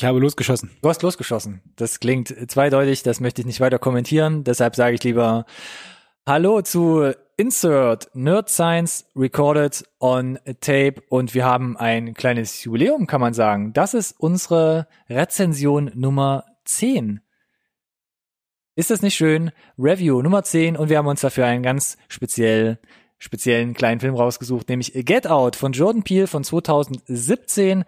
Ich habe losgeschossen. Du hast losgeschossen. Das klingt zweideutig, das möchte ich nicht weiter kommentieren. Deshalb sage ich lieber Hallo zu Insert Nerd Science Recorded on Tape und wir haben ein kleines Jubiläum, kann man sagen. Das ist unsere Rezension Nummer 10. Ist das nicht schön? Review Nummer 10 und wir haben uns dafür einen ganz speziell, speziellen kleinen Film rausgesucht, nämlich Get Out von Jordan Peele von 2017.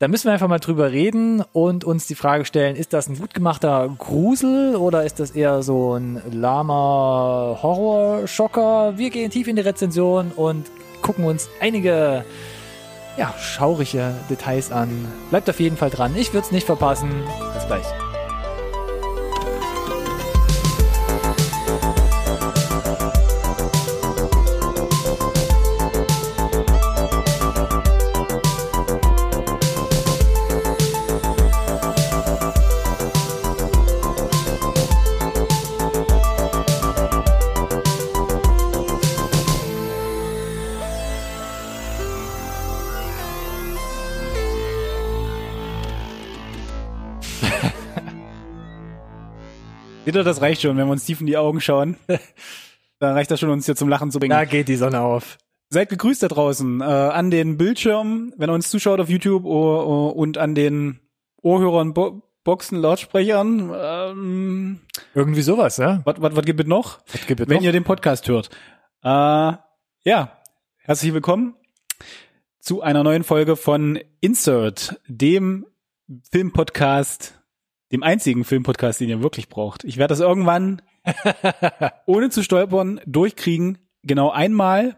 Da müssen wir einfach mal drüber reden und uns die Frage stellen, ist das ein gut gemachter Grusel oder ist das eher so ein lahmer Horrorschocker? Wir gehen tief in die Rezension und gucken uns einige ja, schaurige Details an. Bleibt auf jeden Fall dran. Ich würde es nicht verpassen. Bis gleich. Ihr, das reicht schon, wenn wir uns tief in die Augen schauen. Dann reicht das schon, uns hier zum Lachen zu bringen. Da geht die Sonne auf. Seid gegrüßt da draußen äh, an den Bildschirmen, wenn ihr uns zuschaut auf YouTube oh, oh, und an den Ohrhörern, Bo Boxen, Lautsprechern. Ähm, Irgendwie sowas, ja? was, was, was gibt es noch? Was gibt es wenn noch? ihr den Podcast hört. Äh, ja, herzlich willkommen zu einer neuen Folge von Insert, dem Filmpodcast, dem einzigen Filmpodcast, den ihr wirklich braucht. Ich werde das irgendwann ohne zu stolpern durchkriegen, genau einmal,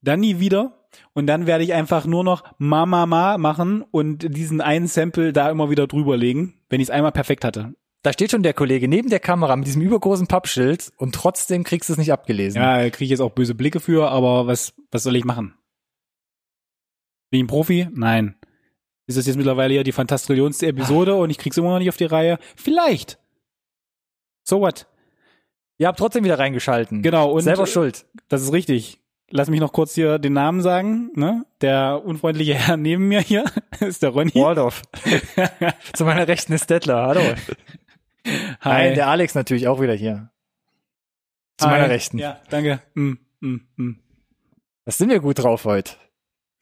dann nie wieder. Und dann werde ich einfach nur noch Ma Ma Ma machen und diesen einen Sample da immer wieder drüber legen, wenn ich es einmal perfekt hatte. Da steht schon der Kollege neben der Kamera mit diesem übergroßen Pappschild und trotzdem kriegst du es nicht abgelesen. Ja, da kriege ich jetzt auch böse Blicke für, aber was, was soll ich machen? Bin ich ein Profi? Nein. Ist das jetzt mittlerweile ja die fantastrillionste Episode und ich krieg's immer noch nicht auf die Reihe? Vielleicht. So what? Ihr habt trotzdem wieder reingeschalten. Genau, und Selber schuld. das ist richtig. Lass mich noch kurz hier den Namen sagen. Ne? Der unfreundliche Herr neben mir hier ist der Ronny. Waldorf. Zu meiner Rechten ist Dettler. Hallo. Nein, der Alex natürlich auch wieder hier. Zu Hi. meiner Rechten. Ja, danke. Mm, mm, mm. Was sind wir gut drauf heute?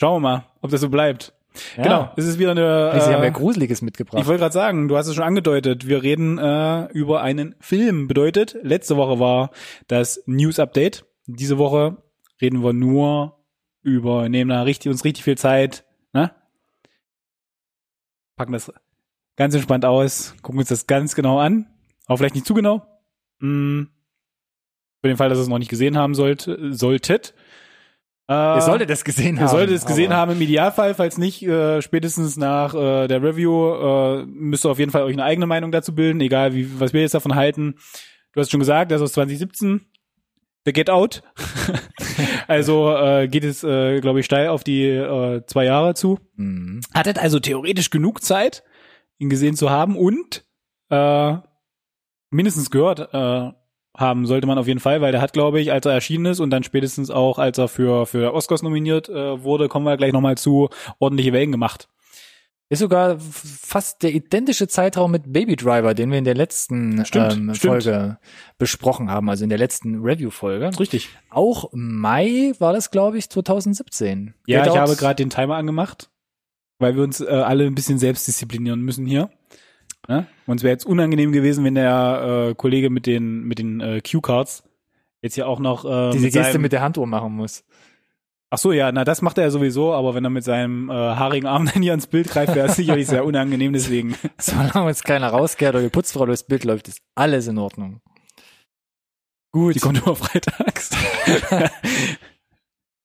Schauen wir mal, ob das so bleibt. Ja. Genau, es ist wieder eine. Sie haben ja Äh, Gruseliges mitgebracht. ich wollte gerade sagen, du hast es schon angedeutet. Wir reden äh, über einen Film. Bedeutet, letzte Woche war das News Update. Diese Woche reden wir nur über, nehmen da richtig, uns richtig viel Zeit, ne? Packen das ganz entspannt aus, gucken uns das ganz genau an. Aber vielleicht nicht zu genau. Mm. Für den Fall, dass ihr es noch nicht gesehen haben sollt, solltet. Äh, Ihr solltet es gesehen haben. Ihr solltet es gesehen haben im Idealfall, falls nicht, äh, spätestens nach äh, der Review äh, müsst ihr auf jeden Fall euch eine eigene Meinung dazu bilden, egal wie was wir jetzt davon halten. Du hast schon gesagt, das ist aus 2017. The Get Out. also äh, geht es, äh, glaube ich, steil auf die äh, zwei Jahre zu. Mhm. Hattet also theoretisch genug Zeit, ihn gesehen zu haben und äh, mindestens gehört äh, haben sollte man auf jeden Fall, weil der hat, glaube ich, als er erschienen ist und dann spätestens auch, als er für für Oscars nominiert äh, wurde, kommen wir gleich nochmal zu, ordentliche Wellen gemacht. Ist sogar fast der identische Zeitraum mit Baby Driver, den wir in der letzten Stimmt, ähm, stimmt. Folge besprochen haben, also in der letzten Review-Folge. Richtig. Auch Mai war das, glaube ich, 2017. Ja, Get ich habe gerade den Timer angemacht, weil wir uns äh, alle ein bisschen selbst disziplinieren müssen hier. Ne? Uns wäre jetzt unangenehm gewesen, wenn der äh, Kollege mit den mit den äh, Cue-Cards jetzt hier auch noch äh, diese mit Geste seinem, mit der Handuhr machen muss. Ach so, ja, na das macht er ja sowieso, aber wenn er mit seinem äh, haarigen Arm dann hier ins Bild greift, wäre es sicherlich sehr unangenehm, deswegen. Solange uns keiner rauskehrt oder die Putzfrau durchs Bild läuft, ist alles in Ordnung. Gut. Die kommt immer freitags.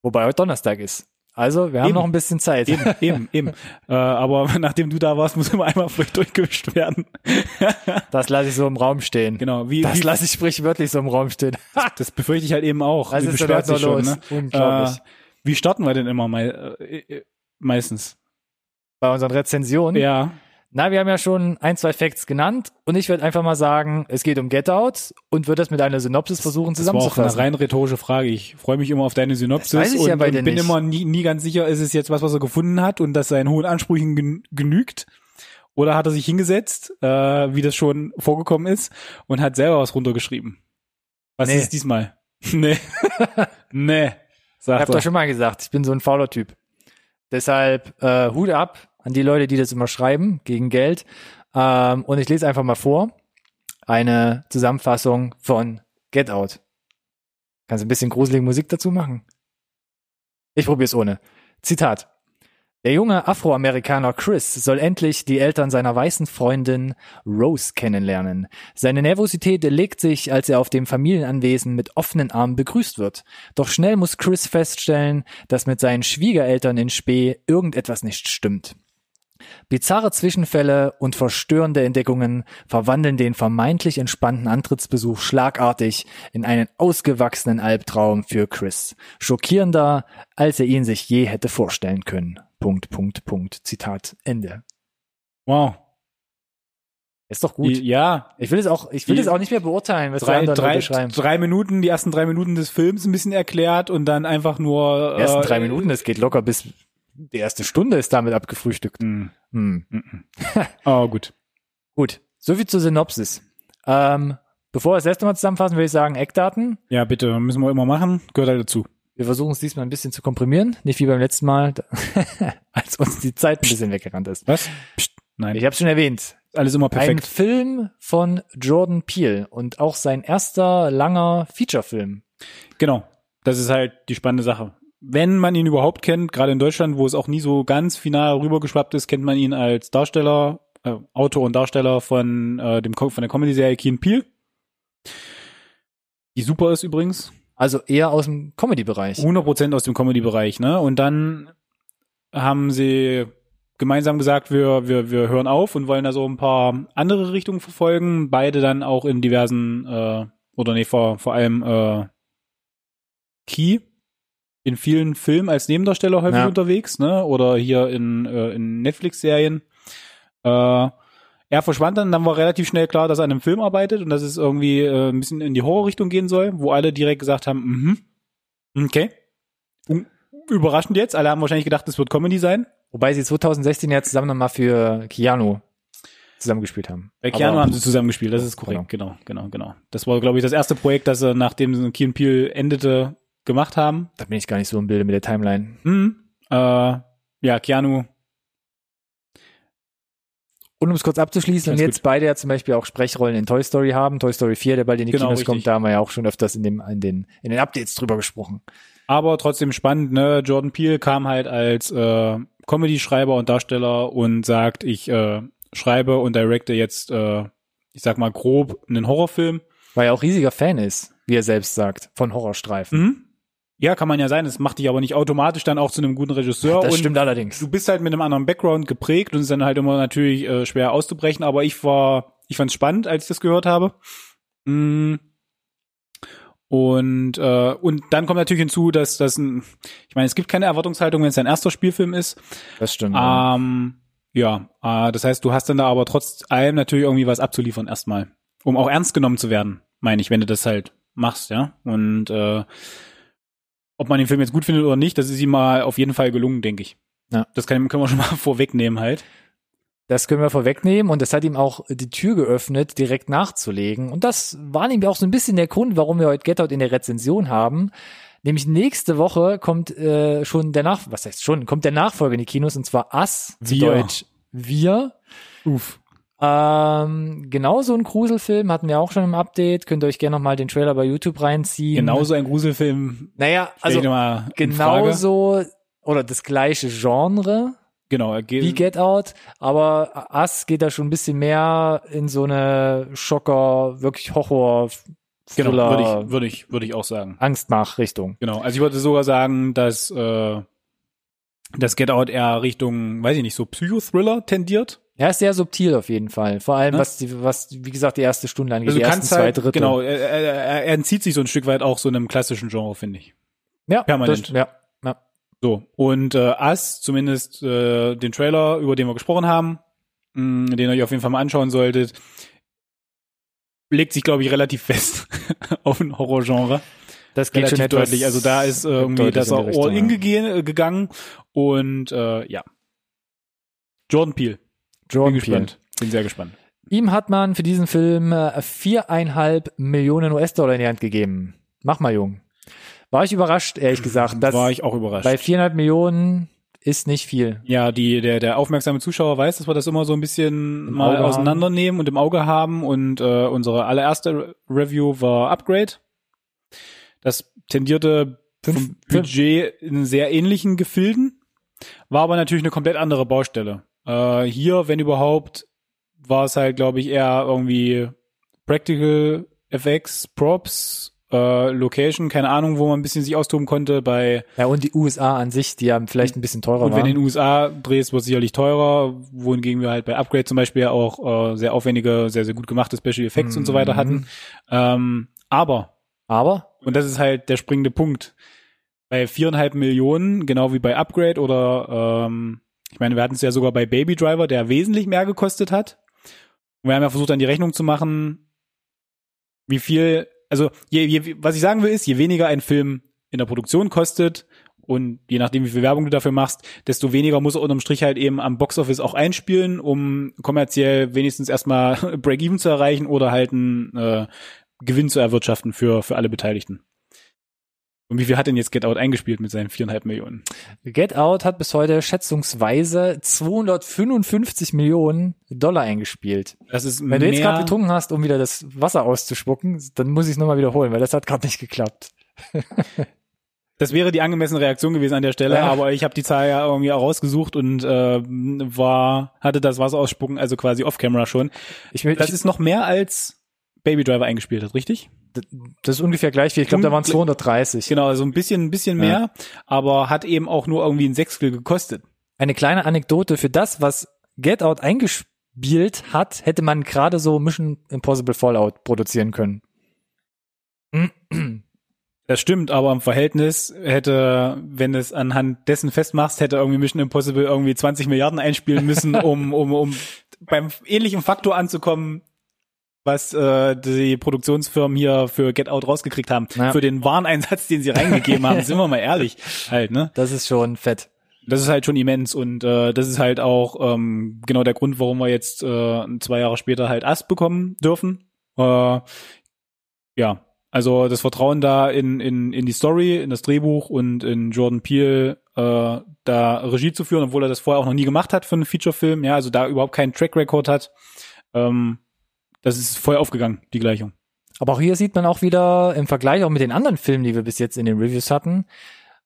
Wobei heute Donnerstag ist. Also, wir haben Eben. noch ein bisschen Zeit. eben, eben, eben. Äh, aber nachdem du da warst, muss immer einmal frisch durchgewischt werden. Das lasse ich so im Raum stehen. genau, wie, Das lasse ich sprichwörtlich so im Raum stehen. das befürchte ich halt eben auch. Was Wie ist denn heute sich noch schon, los? ne? Unglaublich. Äh, wie starten wir denn immer mal, äh, äh, meistens? Bei unseren Rezensionen. Ja, Na, wir haben ja schon ein, zwei Facts genannt und ich würde einfach mal sagen, es geht um Get Out und würde das mit einer Synopsis versuchen das war auch eine zusammenzufassen. rein rhetorische Frage. Ich freue mich immer auf deine Synopsis Das weiß ich und, ja bei dir und bin nicht. immer nie, nie ganz sicher, ist es jetzt was, was er gefunden hat und das seinen hohen Ansprüchen gen genügt Oder hat er sich hingesetzt, äh, wie das schon vorgekommen ist, und hat selber was runtergeschrieben? Was Nee. ist es diesmal? nee. nee. Ich Sagt hab er. doch schon mal gesagt, ich bin so ein fauler Typ. Deshalb äh, Hut ab an die Leute, die das immer schreiben, gegen Geld. Ähm, und ich lese einfach mal vor. Eine Zusammenfassung von Get Out. Kannst du ein bisschen gruselige Musik dazu machen? Ich probiere es ohne. Zitat. Der junge Afroamerikaner Chris soll endlich die Eltern seiner weißen Freundin Rose kennenlernen. Seine Nervosität legt sich, als er auf dem Familienanwesen mit offenen Armen begrüßt wird. Doch schnell muss Chris feststellen, dass mit seinen Schwiegereltern in Spee irgendetwas nicht stimmt. Bizarre Zwischenfälle und verstörende Entdeckungen verwandeln den vermeintlich entspannten Antrittsbesuch schlagartig in einen ausgewachsenen Albtraum für Chris. Schockierender, als er ihn sich je hätte vorstellen können. Punkt, Punkt, Punkt. Zitat Ende. Wow. Ist doch gut. Die, ja, Ich will es auch, ich will Die- es auch nicht mehr beurteilen, was die drei, anderen drei, schreiben. drei Minuten, die ersten drei Minuten des Films ein bisschen erklärt und dann einfach nur. Die ersten äh, drei Minuten, das geht locker bis die erste Stunde ist damit abgefrühstückt. Hm. Hm. Oh, gut. Gut, soviel zur Synopsis. Ähm, bevor wir das letzte Mal zusammenfassen, würde ich sagen, Eckdaten. Ja, bitte, müssen wir immer machen. Gehört halt dazu. Wir versuchen es diesmal ein bisschen zu komprimieren, nicht wie beim letzten Mal, als uns die Zeit ein bisschen weggerannt ist. Was? Psst, nein, Ich habe schon erwähnt, alles immer ein perfekt. Film von Jordan Peele und auch sein erster langer Featurefilm. Genau. Das ist halt die spannende Sache. Wenn man ihn überhaupt kennt, gerade in Deutschland, wo es auch nie so ganz final rübergeschwappt ist, kennt man ihn als Darsteller, äh, Autor und Darsteller von äh, dem von der Comedy-Serie Keen Peel. Die super ist übrigens. Also eher aus dem Comedy-Bereich. 100% aus dem Comedy-Bereich, ne? Und dann haben sie gemeinsam gesagt, wir, wir, wir hören auf und wollen da so ein paar andere Richtungen verfolgen. Beide dann auch in diversen, äh, oder nee, vor, vor allem äh, Key in vielen Filmen als Nebendarsteller häufig Ja. unterwegs, ne? Oder hier in, äh, in Netflix-Serien. Äh, er verschwand dann, dann war relativ schnell klar, dass er an einem Film arbeitet und dass es irgendwie äh, ein bisschen in die Horrorrichtung gehen soll, wo alle direkt gesagt haben, mhm, okay. Un- Überraschend jetzt, alle haben wahrscheinlich gedacht, es wird Comedy sein. Wobei sie 2016 ja zusammen nochmal für Keanu zusammengespielt haben. Bei Keanu haben sie zusammengespielt, das ist korrekt, genau, genau, genau. Das war, glaube ich, das erste Projekt, das sie, nachdem Key Peel endete, gemacht haben. Da bin ich gar nicht so im Bilde mit der Timeline. Mhm. Äh, ja, Keanu, Und um es kurz abzuschließen, und jetzt gut. beide ja zum Beispiel auch Sprechrollen in Toy Story haben, Toy Story 4, der bald in die Genau, Kinos richtig. kommt, da haben wir ja auch schon öfters in, dem, in, den, in den Updates drüber gesprochen. aber trotzdem spannend, ne? Jordan Peele kam halt als äh, Comedy-Schreiber und Darsteller und sagt, ich äh, schreibe und directe jetzt, äh, ich sag mal grob, einen Horrorfilm. Weil er auch riesiger Fan ist, wie er selbst sagt, von Horrorstreifen. Mhm. Ja, kann man ja sein. Das macht dich aber nicht automatisch dann auch zu einem guten Regisseur. Das und stimmt allerdings. du bist halt mit einem anderen Background geprägt und es ist dann halt immer natürlich äh, schwer auszubrechen. Aber ich war, ich fand es spannend, als ich das gehört habe. Mm. Und äh, und dann kommt natürlich hinzu, dass das ein, ich meine, es gibt keine Erwartungshaltung, wenn es dein erster Spielfilm ist. Das stimmt. ja. Ähm, ja, äh, das heißt, du hast dann da aber trotz allem natürlich irgendwie was abzuliefern erstmal, um auch ernst genommen zu werden, meine ich, wenn du das halt machst, ja. Und äh, ob man den Film jetzt gut findet oder nicht, das ist ihm mal auf jeden Fall gelungen, denke ich. Ja. Das kann, können wir schon mal vorwegnehmen halt. Das können wir vorwegnehmen und das hat ihm auch die Tür geöffnet, direkt nachzulegen. Und das war nämlich auch so ein bisschen der Grund, warum wir heute Get Out in der Rezension haben. Nämlich nächste Woche kommt äh, schon der Nach was heißt schon, kommt der Nachfolger in die Kinos und zwar Us, zu Wir. Deutsch Wir. Uff. Ähm, genau so ein Gruselfilm hatten wir auch schon im Update. Könnt ihr euch gerne nochmal den Trailer bei YouTube reinziehen. Genauso ein Gruselfilm. Naja, Also, genauso oder das gleiche Genre Genau, er geht, wie Get Out, aber Us geht da schon ein bisschen mehr in so eine Schocker, wirklich Horror, genau, Thriller, würde ich, würde ich, würde ich auch sagen. Angstmach-Richtung. Genau. Also ich würde sogar sagen, dass äh, das Get Out eher Richtung, weiß ich nicht, so Psychothriller tendiert. Ja, ist sehr subtil auf jeden Fall. Vor allem, Ne? was, die, was, wie gesagt, die erste Stunde angeht, Also die ersten kannst zwei halt, Drittel. genau, er, er, er er entzieht sich so ein Stück weit auch so einem klassischen Genre, finde ich. ja, permanent. Das, ja, ja. So, und äh, Us, zumindest äh, den Trailer, über den wir gesprochen haben, mh, den ihr euch auf jeden Fall mal anschauen solltet, legt sich, glaube ich, relativ fest auf ein Horrorgenre. Das geht Relativ schon deutlich. Also da ist äh, irgendwie, er die Richtung, all in ja. gegangen und äh, ja. Jordan Peele. Jordan Bin Peele. gespannt. Bin sehr gespannt. Ihm hat man für diesen Film äh, viereinhalb Millionen US-Dollar in die Hand gegeben. Mach mal, Jung. War ich überrascht, ehrlich gesagt. War ich auch überrascht. bei viereinhalb Millionen ist nicht viel. Ja, die, der, der aufmerksame Zuschauer weiß, dass wir das immer so ein bisschen mal Auge auseinandernehmen und im Auge haben. Und äh, unsere allererste Review war Upgrade. Das tendierte Fünf- Budget in sehr ähnlichen Gefilden, war aber natürlich eine komplett andere Baustelle. Äh, hier, wenn überhaupt, war es halt, glaube ich, eher irgendwie Practical FX, Props, äh, Location, keine Ahnung, wo man ein bisschen sich austoben konnte. Bei Ja, und die USA an sich, die ja vielleicht ein bisschen teurer und wenn du in waren. den USA drehst, wird es sicherlich teurer, wohingegen wir halt bei Upgrade zum Beispiel ja auch äh, sehr aufwendige, sehr, sehr gut gemachte Special Effects und so weiter Mhm. hatten. Ähm, aber, Aber und das ist halt der springende Punkt, bei viereinhalb Millionen, genau wie bei Upgrade oder ähm, ich meine, wir hatten es ja sogar bei Baby Driver, der wesentlich mehr gekostet hat. Und wir haben ja versucht, dann die Rechnung zu machen, wie viel, also je, je, was ich sagen will, ist, je weniger ein Film in der Produktion kostet und je nachdem, wie viel Werbung du dafür machst, desto weniger muss er unterm Strich halt eben am Boxoffice auch einspielen, um kommerziell wenigstens erstmal Break-Even zu erreichen oder halt einen äh, Gewinn zu erwirtschaften für, für alle Beteiligten. Und wie viel hat denn jetzt Get Out eingespielt mit seinen viereinhalb Millionen? Get Out hat bis heute schätzungsweise 255 Millionen Dollar eingespielt. Das ist Wenn du jetzt gerade getrunken hast, um wieder das Wasser auszuspucken, dann muss ich es nochmal wiederholen, weil das hat gerade nicht geklappt. das wäre die angemessene Reaktion gewesen an der Stelle, Ja. aber ich habe die Zahl ja irgendwie auch rausgesucht und äh, war hatte das Wasser ausspucken, also quasi off-camera schon. Ich, will- Das ich, ist noch mehr als Baby Driver eingespielt hat, richtig? Das ist ungefähr gleich viel. Ich glaube, da waren Ungl- 230. Genau, also ein bisschen, ein bisschen Ja. mehr, aber hat eben auch nur irgendwie ein Sechstel gekostet. Eine kleine Anekdote für das, was Get Out eingespielt hat, hätte man gerade so Mission Impossible Fallout produzieren können. Das stimmt, aber im Verhältnis hätte, wenn du es anhand dessen festmachst, hätte irgendwie Mission Impossible irgendwie 20 Milliarden einspielen müssen, um, um, um beim ähnlichen Faktor anzukommen, was äh, die Produktionsfirmen hier für Get Out rausgekriegt haben. Ja. Für den Wareneinsatz, den sie reingegeben haben, sind wir mal ehrlich. Halt, ne? Das ist schon fett. Das ist halt schon immens und äh, das ist halt auch ähm, genau der Grund, warum wir jetzt äh, zwei Jahre später halt Ast bekommen dürfen. Äh, ja, also das Vertrauen da in, in, in die Story, in das Drehbuch und in Jordan Peele äh, da Regie zu führen, obwohl er das vorher auch noch nie gemacht hat für einen Featurefilm, ja, also da überhaupt keinen Track Record hat. Ähm, das ist voll aufgegangen, die Gleichung. Aber auch hier sieht man auch wieder im Vergleich auch mit den anderen Filmen, die wir bis jetzt in den Reviews hatten,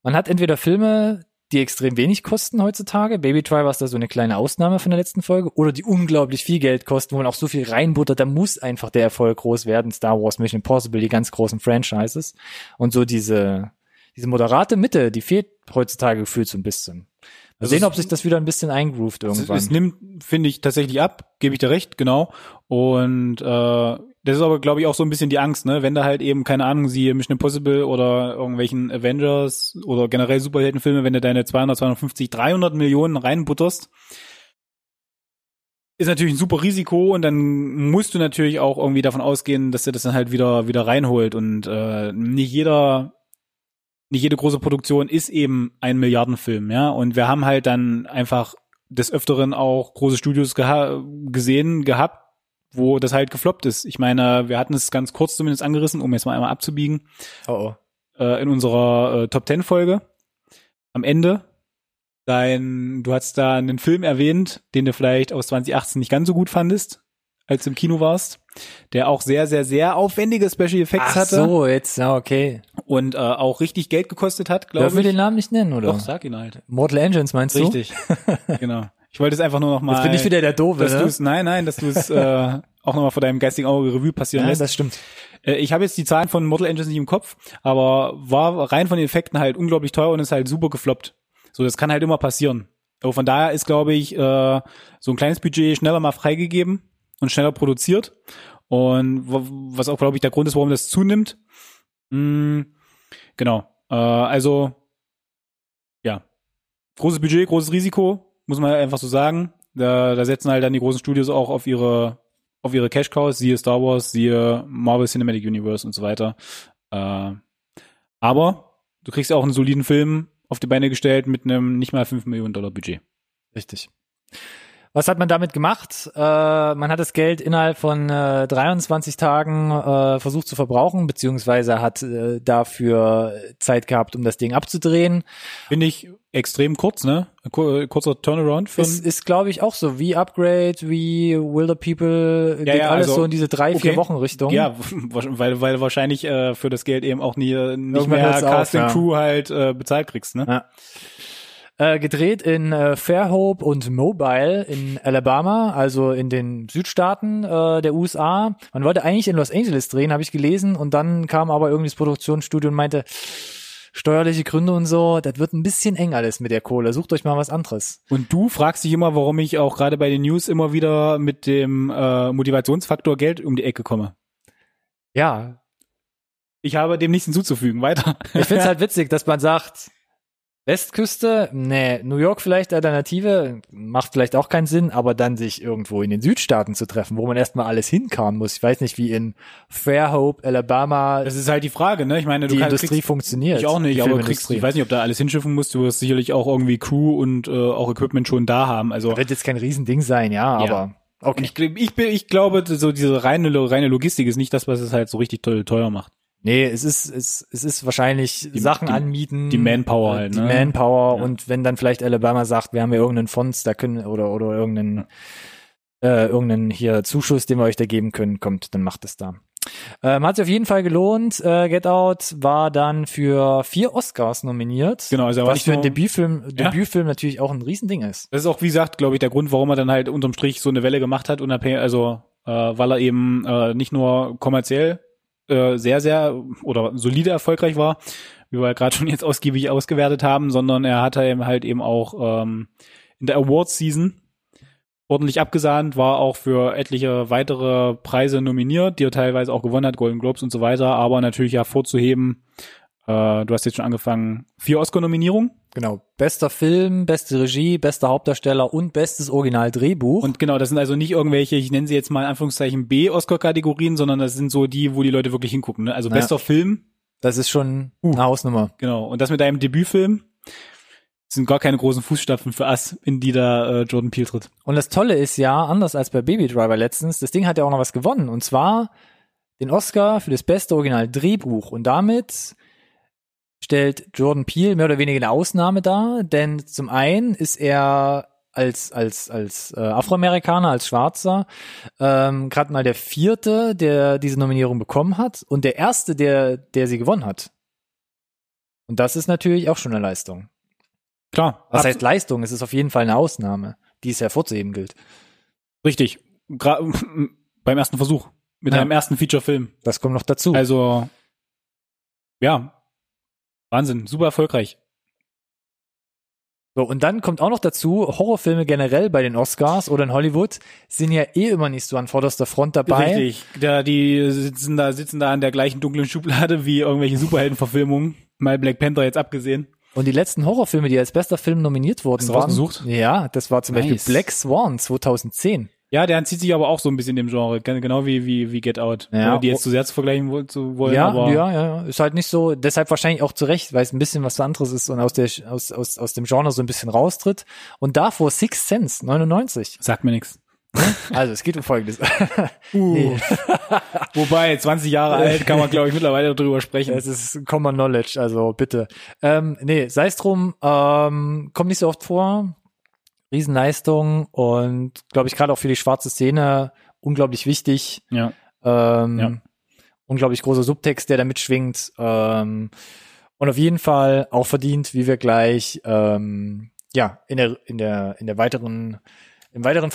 man hat entweder Filme, die extrem wenig kosten heutzutage, Baby Driver ist da so eine kleine Ausnahme von der letzten Folge, oder die unglaublich viel Geld kosten, wo man auch so viel reinbuttert, da muss einfach der Erfolg groß werden, Star Wars, Mission Impossible, die ganz großen Franchises. Und so diese, diese moderate Mitte, die fehlt heutzutage gefühlt so ein bisschen. Mal Also sehen, es- ob sich das wieder ein bisschen eingroovt Es, irgendwann. es nimmt, finde ich, tatsächlich ab, gebe ich dir recht, genau. Und äh, das ist aber, glaube ich, auch so ein bisschen die Angst, ne? Wenn da halt eben, keine Ahnung, sie Mission Impossible oder irgendwelchen Avengers oder generell Superheldenfilme, wenn du deine 200, 250, 300 Millionen reinbutterst, ist natürlich ein super Risiko und dann musst du natürlich auch irgendwie davon ausgehen, dass er das dann halt wieder wieder reinholt und äh, nicht jeder nicht jede große Produktion ist eben ein Milliardenfilm, ja. Und wir haben halt dann einfach des Öfteren auch große Studios geha gesehen, gehabt, wo das halt gefloppt ist. Ich meine, wir hatten es ganz kurz zumindest angerissen, um jetzt mal einmal abzubiegen, oh, oh. äh, in unserer äh, Top Ten Folge. Am Ende. Dein, du hast da einen Film erwähnt, den du vielleicht aus 2018 nicht ganz so gut fandest, als du im Kino warst, der auch sehr, sehr, sehr aufwendige Special Effects Ach hatte so, jetzt, ja, okay. und äh, auch richtig Geld gekostet hat, glaube Dürfen wir ich. den Namen nicht nennen, oder? Doch, sag ihn halt. Mortal Engines meinst du? Richtig. genau. Ich wollte es einfach nur noch mal. Jetzt bin ich wieder der Doofe, dass ne? nein, nein, dass du es äh, auch nochmal vor deinem geistigen Auge Revue passieren Ja, lässt. das stimmt. Äh, ich habe jetzt die Zahlen von Mortal Engines nicht im Kopf, aber war rein von den Effekten halt unglaublich teuer und ist halt super gefloppt. So, das kann halt immer passieren. Aber von daher ist, glaube ich, äh, so ein kleines Budget schneller mal freigegeben und schneller produziert. Und was auch, glaube ich, der Grund ist, warum das zunimmt. Mm, genau. Äh, also, ja. Großes Budget, großes Risiko, muss man einfach so sagen. Da, da setzen halt dann die großen Studios auch auf ihre auf ihre Cash Cows, siehe Star Wars, siehe Marvel Cinematic Universe und so weiter. Äh, aber du kriegst auch einen soliden Film auf die Beine gestellt mit einem nicht mal 5 Millionen Dollar Budget. Richtig. Was hat man damit gemacht? Äh, man hat das Geld innerhalb von äh, 23 Tagen äh, versucht zu verbrauchen, beziehungsweise hat äh, dafür Zeit gehabt, um das Ding abzudrehen. Finde ich extrem kurz, ne? Kur kurzer Turnaround für Es ist, glaube ich, auch so wie Upgrade, wie Wilder People, geht ja, alles also, so in diese drei, vier okay. Wochen Richtung. Ja, weil, weil wahrscheinlich äh, für das Geld eben auch nie, nicht Irgendwann mehr hört's auf, Casting ja. Crew halt äh, bezahlt kriegst, ne? Ja. Äh, gedreht in äh, Fairhope und Mobile in Alabama, also in den Südstaaten äh, der USA. Man wollte eigentlich in Los Angeles drehen, habe ich gelesen, und dann kam aber irgendwie das Produktionsstudio und meinte, steuerliche Gründe und so, das wird ein bisschen eng alles mit der Kohle. Sucht euch mal was anderes. Und du fragst dich immer, warum ich auch gerade bei den News immer wieder mit dem äh, Motivationsfaktor Geld um die Ecke komme. Ja, Ich habe dem nichts hinzuzufügen. Weiter. ich find's halt witzig, dass man sagt, Westküste, nee, New York vielleicht Alternative, macht vielleicht auch keinen Sinn, aber dann sich irgendwo in den Südstaaten zu treffen, wo man erstmal alles hinkarren muss. Ich weiß nicht, wie in Fairhope, Alabama Das ist halt die Frage, ne? Ich meine, du die kannst, Industrie kriegst, funktioniert. ich auch nicht, aber kriegst, ich weiß nicht, ob da alles hinschiffen musst. Du wirst sicherlich auch irgendwie Crew und äh, auch Equipment schon da haben. Also wird jetzt kein Riesending sein, ja, Ja. aber okay. ich, ich, bin- ich glaube, so diese reine, reine Logistik ist nicht das, was es halt so richtig teuer macht. Nee, es ist, es, es ist wahrscheinlich Sachen die- anmieten. die Manpower äh, halt, Die ne? Manpower Ja. und wenn dann vielleicht Alabama sagt, wir haben ja irgendeinen Fonds, da können, oder, oder irgendeinen, äh, irgendeinen hier Zuschuss, den wir euch da geben können, kommt, dann macht es da. Ähm, hat sich auf jeden Fall gelohnt. Äh, Get Out war dann für vier Oscars nominiert. Genau, also er war was für einen Debütfilm, Ja. Debütfilm natürlich auch ein Riesending ist. Das ist auch, wie gesagt, glaube ich, der Grund, warum er dann halt unterm Strich so eine Welle gemacht hat, unabhängig, also äh, weil er eben äh, nicht nur kommerziell äh, sehr, sehr oder solide erfolgreich war, wie wir gerade schon jetzt ausgiebig ausgewertet haben, sondern er hat eben halt eben auch ähm, in der Awards-Season ordentlich abgesahnt, war auch für etliche weitere Preise nominiert, die er teilweise auch gewonnen hat, Golden Globes und so weiter, aber natürlich hervorzuheben, äh, du hast jetzt schon angefangen, vier Oscar-Nominierungen. Genau. Bester Film, beste Regie, bester Hauptdarsteller und bestes Originaldrehbuch. Und genau, das sind also nicht irgendwelche, ich nenne sie jetzt mal in Anführungszeichen B-Oscar-Kategorien, sondern das sind so die, wo die Leute wirklich hingucken. Ne? Also Ja. bester Film, das ist schon Uh. eine Hausnummer. genau. Und das mit deinem Debütfilm sind gar keine großen Fußstapfen für Ass, in die da äh, Jordan Peele tritt. Und das Tolle ist ja, anders als bei Baby Driver letztens, das Ding hat ja auch noch was gewonnen. Und zwar den Oscar für das beste Original-Drehbuch. Und damit stellt Jordan Peele mehr oder weniger eine Ausnahme dar, denn zum einen ist er als als als äh, Afroamerikaner, als Schwarzer ähm, gerade mal der vierte, der diese Nominierung bekommen hat und der erste, der der sie gewonnen hat. Und das ist natürlich auch schon eine Leistung. Klar, Was heißt Leistung? Es ist auf jeden Fall eine Ausnahme, die es hervorzuheben gilt. richtig. Gra beim ersten Versuch. Mit Ja. einem ersten Feature-Film. Das kommt noch dazu. Also, ja. Wahnsinn, super erfolgreich. So, und dann kommt auch noch dazu, Horrorfilme generell bei den Oscars oder in Hollywood sind ja eh immer nicht so an vorderster Front dabei. Richtig. Da, die sitzen da, sitzen da an der gleichen dunklen Schublade wie irgendwelche Superheldenverfilmungen. Mal Black Panther jetzt abgesehen. Und die letzten Horrorfilme, die als bester Film nominiert wurden, Hast du waren, ja, das war zum Nice. Beispiel Black Swan 2010. Ja, der entzieht sich aber auch so ein bisschen dem Genre, gen- genau wie, wie, wie Get Out. Ja, Ohne die jetzt zu sehr zu vergleichen zu wollen, ja, aber ja, ja, ist halt nicht so, deshalb wahrscheinlich auch zu Recht, weil es ein bisschen was anderes ist und aus der, aus, aus, aus dem Genre so ein bisschen raustritt. Und davor Six Sense, 99. sagt mir nichts. Also, es geht um Folgendes. Uh. Nee. Wobei, 20 Jahre alt kann man, glaube ich, mittlerweile darüber sprechen. Es ist Common Knowledge, also bitte. Ähm, nee, sei es drum, ähm, kommt nicht so oft vor. Riesenleistung und glaube ich gerade auch für die schwarze Szene unglaublich wichtig. Ja. Ähm, Ja. Unglaublich großer Subtext, der da mitschwingt. Ähm, und auf jeden Fall auch verdient, wie wir gleich ähm, ja in der in der in der weiteren im weiteren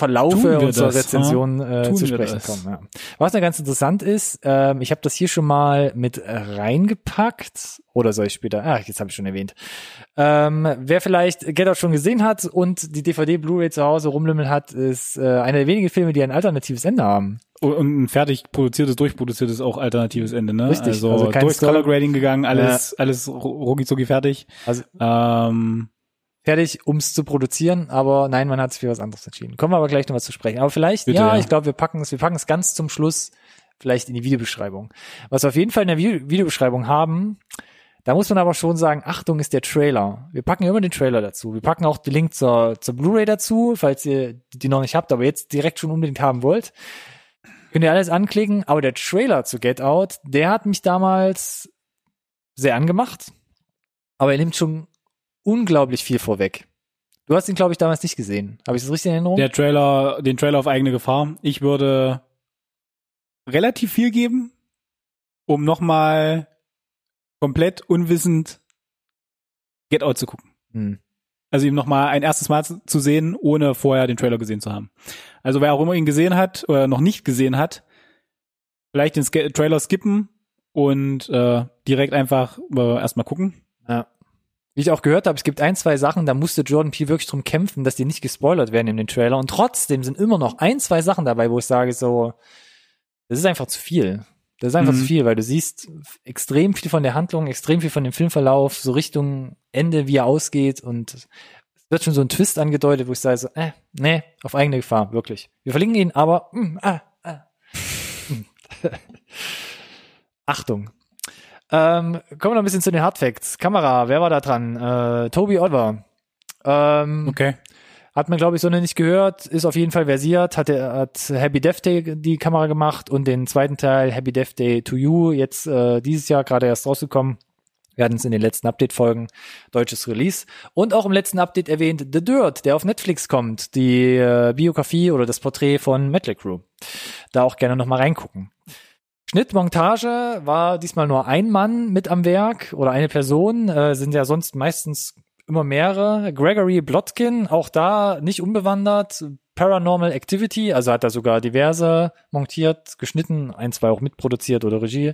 wir unserer das, Rezension äh, Tun zu sprechen kommen. Ja. Was da ganz interessant ist, ähm, ich habe das hier schon mal mit reingepackt oder soll ich später? Ah, jetzt habe ich schon erwähnt. Ähm, wer vielleicht Get Out schon gesehen hat und die DVD Blu-ray zu Hause rumlümmeln hat, ist äh, einer der wenigen Filme, die ein alternatives Ende haben. Und ein fertig produziertes, durchproduziertes auch alternatives Ende, ne? Richtig, Also, also kein durchs Color Grading gegangen, alles, alles rucki zucki fertig. Also Ähm, fertig, ums zu produzieren, aber nein, man hat sich für was anderes entschieden. Kommen wir aber gleich noch was zu sprechen. Aber vielleicht, Bitte, ja, ja. ich glaube, wir packen es, wir packen es ganz zum Schluss vielleicht in die Videobeschreibung. Was wir auf jeden Fall in der Video Videobeschreibung haben, Da muss man aber schon sagen, Achtung ist der Trailer. Wir packen immer den Trailer dazu. Wir packen auch den Link zur, zur Blu-ray dazu, falls ihr die noch nicht habt, aber jetzt direkt schon unbedingt haben wollt. Könnt ihr alles anklicken, aber der Trailer zu Get Out, der hat mich damals sehr angemacht, aber er nimmt schon unglaublich viel vorweg. Du hast ihn, glaube ich, damals nicht gesehen. Habe ich das richtig in Erinnerung? Der Trailer, den Trailer auf eigene Gefahr. Ich würde relativ viel geben, um nochmal komplett unwissend Get Out zu gucken. Hm. Also ihm nochmal ein erstes Mal zu sehen, ohne vorher den Trailer gesehen zu haben. Also wer auch immer ihn gesehen hat oder noch nicht gesehen hat, vielleicht den Sk Trailer skippen und äh, direkt einfach äh, erstmal gucken. Wie ich auch gehört habe, es gibt ein, zwei Sachen, da musste Jordan Peele wirklich drum kämpfen, dass die nicht gespoilert werden in den Trailer. Und trotzdem sind immer noch ein, zwei Sachen dabei, wo ich sage so, das ist einfach zu viel. Das ist einfach Mhm. zu viel, weil du siehst extrem viel von der Handlung, extrem viel von dem Filmverlauf, so Richtung Ende, wie er ausgeht und es wird schon so ein Twist angedeutet, wo ich sage so, äh, nee, auf eigene Gefahr, wirklich. Wir verlinken ihn, aber, mm, ah, ah. Achtung. Ähm, kommen wir noch ein bisschen zu den Hardfacts. Kamera, wer war da dran? Äh, Toby Oliver. Ähm, Okay. hat man, glaube ich, so noch nicht gehört, ist auf jeden Fall versiert, hat, er- hat Happy Death Day die Kamera gemacht und den zweiten Teil Happy Death Day to You, jetzt äh, dieses Jahr gerade erst rausgekommen. Wir hatten es in den letzten Update-Folgen, deutsches Release. Und auch im letzten Update erwähnt The Dirt, der auf Netflix kommt, die äh, Biografie oder das Porträt von Metal Crew. Da auch gerne nochmal reingucken. Schnittmontage war diesmal nur ein Mann mit am Werk oder eine Person, äh, sind ja sonst meistens immer mehrere. Gregory Blotkin, auch da nicht unbewandert. Paranormal Activity, also hat er sogar diverse montiert, geschnitten, ein, zwei auch mitproduziert oder Regie.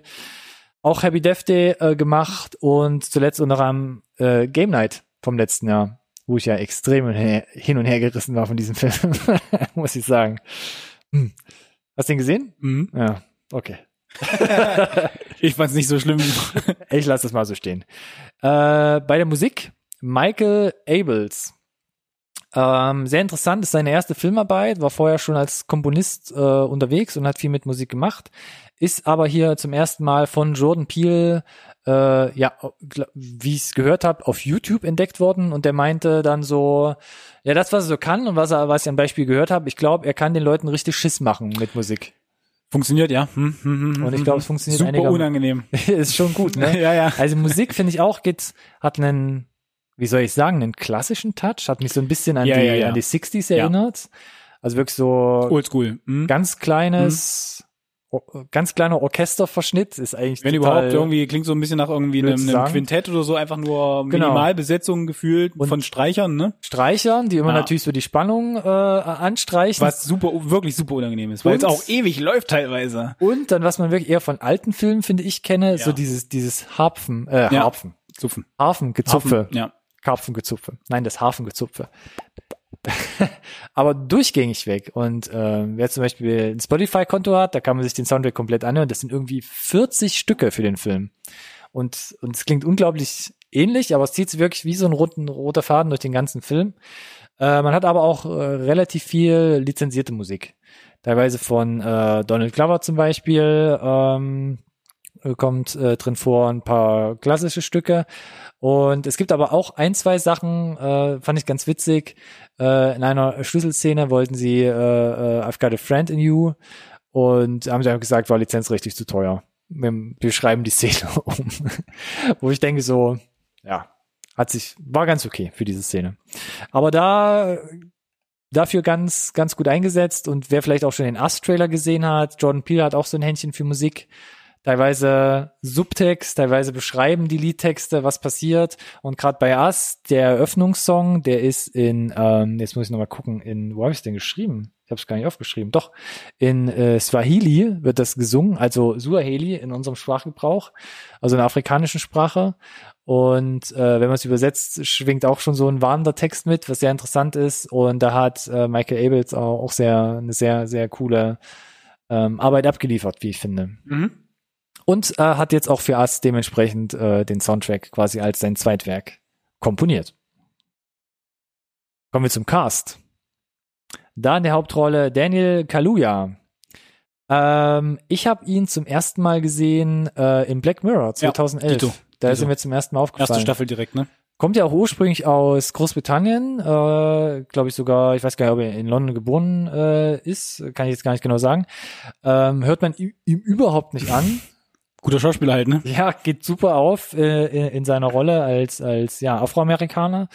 Auch Happy Death Day äh, gemacht und zuletzt unter anderem äh, Game Night vom letzten Jahr, wo ich ja extrem hin und her- hin und her gerissen war von diesem Film, muss ich sagen. Hm. Hast du den gesehen? Mhm. Ja, okay. Ich fand's nicht so schlimm. Ich lasse das mal so stehen. Äh, bei der Musik Michael Abels. Ähm, sehr interessant, ist seine erste Filmarbeit, war vorher schon als Komponist äh, unterwegs und hat viel mit Musik gemacht, ist aber hier zum ersten Mal von Jordan Peele, äh, ja, wie ich es gehört habe, auf YouTube entdeckt worden und der meinte dann so, ja, das, was er so kann und was er, was ich am Beispiel gehört habe, ich glaube, er kann den Leuten richtig Schiss machen mit Musik. Funktioniert, ja. Hm, hm, hm, Und ich hm, glaube, hm. es funktioniert Super einigermaßen. unangenehm. ist schon gut, ne? ja, ja. Also Musik finde ich auch geht, hat einen, wie soll ich sagen, einen klassischen Touch, hat mich so ein bisschen an Ja, die, ja, ja. an die 60s Ja. erinnert. Also wirklich so Oldschool. Hm. ganz kleines, o- ganz kleiner Orchesterverschnitt ist eigentlich Wenn total, überhaupt irgendwie klingt so ein bisschen nach irgendwie einem, einem. Quintett oder so, einfach nur Genau. Minimalbesetzung gefühlt Und- von Streichern, ne? Streichern, die immer Ja. natürlich so die Spannung äh, anstreichen. Was super, wirklich super unangenehm ist, weil es auch ewig läuft teilweise. Und dann, was man wirklich eher von alten Filmen, finde ich, kenne, so Ja. dieses, dieses Harpfen, äh, Ja. Harpfen, Zuffen. Harfengezupfe. Hafen, Ja. Karpfengezupfe. Nein, das Hafengezupfe. Aber durchgängig weg. Und äh, wer zum Beispiel ein Spotify-Konto hat, da kann man sich den Soundtrack komplett anhören. Das sind irgendwie 40 Stücke für den Film. Und, und es klingt unglaublich ähnlich, aber es zieht sich wirklich wie so ein roten, roter Faden durch den ganzen Film. Äh, man hat aber auch äh, relativ viel lizenzierte Musik. Teilweise von äh, Donald Glover zum Beispiel ähm, kommt äh, drin vor, ein paar klassische Stücke. Und es gibt aber auch ein, zwei Sachen, äh, fand ich ganz witzig. Äh, in einer Schlüsselszene wollten sie äh, äh, I've got a friend in you und haben sie einfach gesagt, war lizenzrechtlich zu teuer. Wir, wir schreiben die Szene um. Wo ich denke so, ja, hat sich, war ganz okay für diese Szene. Aber da dafür ganz, ganz gut eingesetzt und wer vielleicht auch schon den Us-Trailer gesehen hat, Jordan Peele hat auch so ein Händchen für Musik teilweise Subtext, teilweise beschreiben die Liedtexte, was passiert. Und gerade bei Us, der Eröffnungssong, der ist in, ähm, jetzt muss ich nochmal gucken, in, wo habe ich denn geschrieben? Ich habe es gar nicht aufgeschrieben. Doch, in äh, Swahili wird das gesungen, also Suaheli in unserem Sprachgebrauch, also in der afrikanischen Sprache. Und äh, wenn man es übersetzt, schwingt auch schon so ein warnender Text mit, was sehr interessant ist. Und da hat äh, Michael Abels auch, auch sehr eine sehr sehr coole ähm, Arbeit abgeliefert, wie ich finde. Mhm. Und äh, hat jetzt auch für Us dementsprechend äh, den Soundtrack quasi als sein Zweitwerk komponiert. Kommen wir zum Cast. Da in der Hauptrolle Daniel Kaluuya. Ähm, ich habe ihn zum ersten Mal gesehen äh, in Black Mirror 2011. Dito. Da Wieso? ist mir zum ersten Mal aufgefallen. Erste Staffel direkt, ne? Kommt ja auch ursprünglich aus Großbritannien, äh, glaube ich sogar, ich weiß gar nicht, ob er in London geboren äh, ist, kann ich jetzt gar nicht genau sagen. Ähm, hört man ihm überhaupt nicht an. Guter Schauspieler halt, ne? Ja, geht super auf äh, in, in seiner Rolle als als ja Afroamerikaner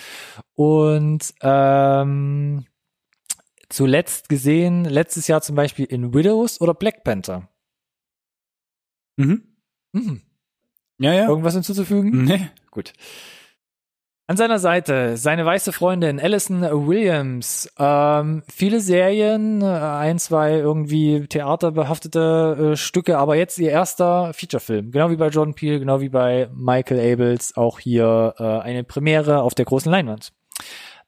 und ähm, zuletzt gesehen letztes Jahr zum Beispiel in Widows oder Black Panther. Mhm. Mhm. Ja, ja. Irgendwas hinzuzufügen? Nee. Gut. An seiner Seite seine weiße Freundin Alison Williams. Ähm, viele Serien, äh, ein, zwei irgendwie theaterbehaftete äh, Stücke, aber jetzt ihr erster Featurefilm. Genau wie bei Jordan Peele, genau wie bei Michael Abels, auch hier äh, eine Premiere auf der großen Leinwand.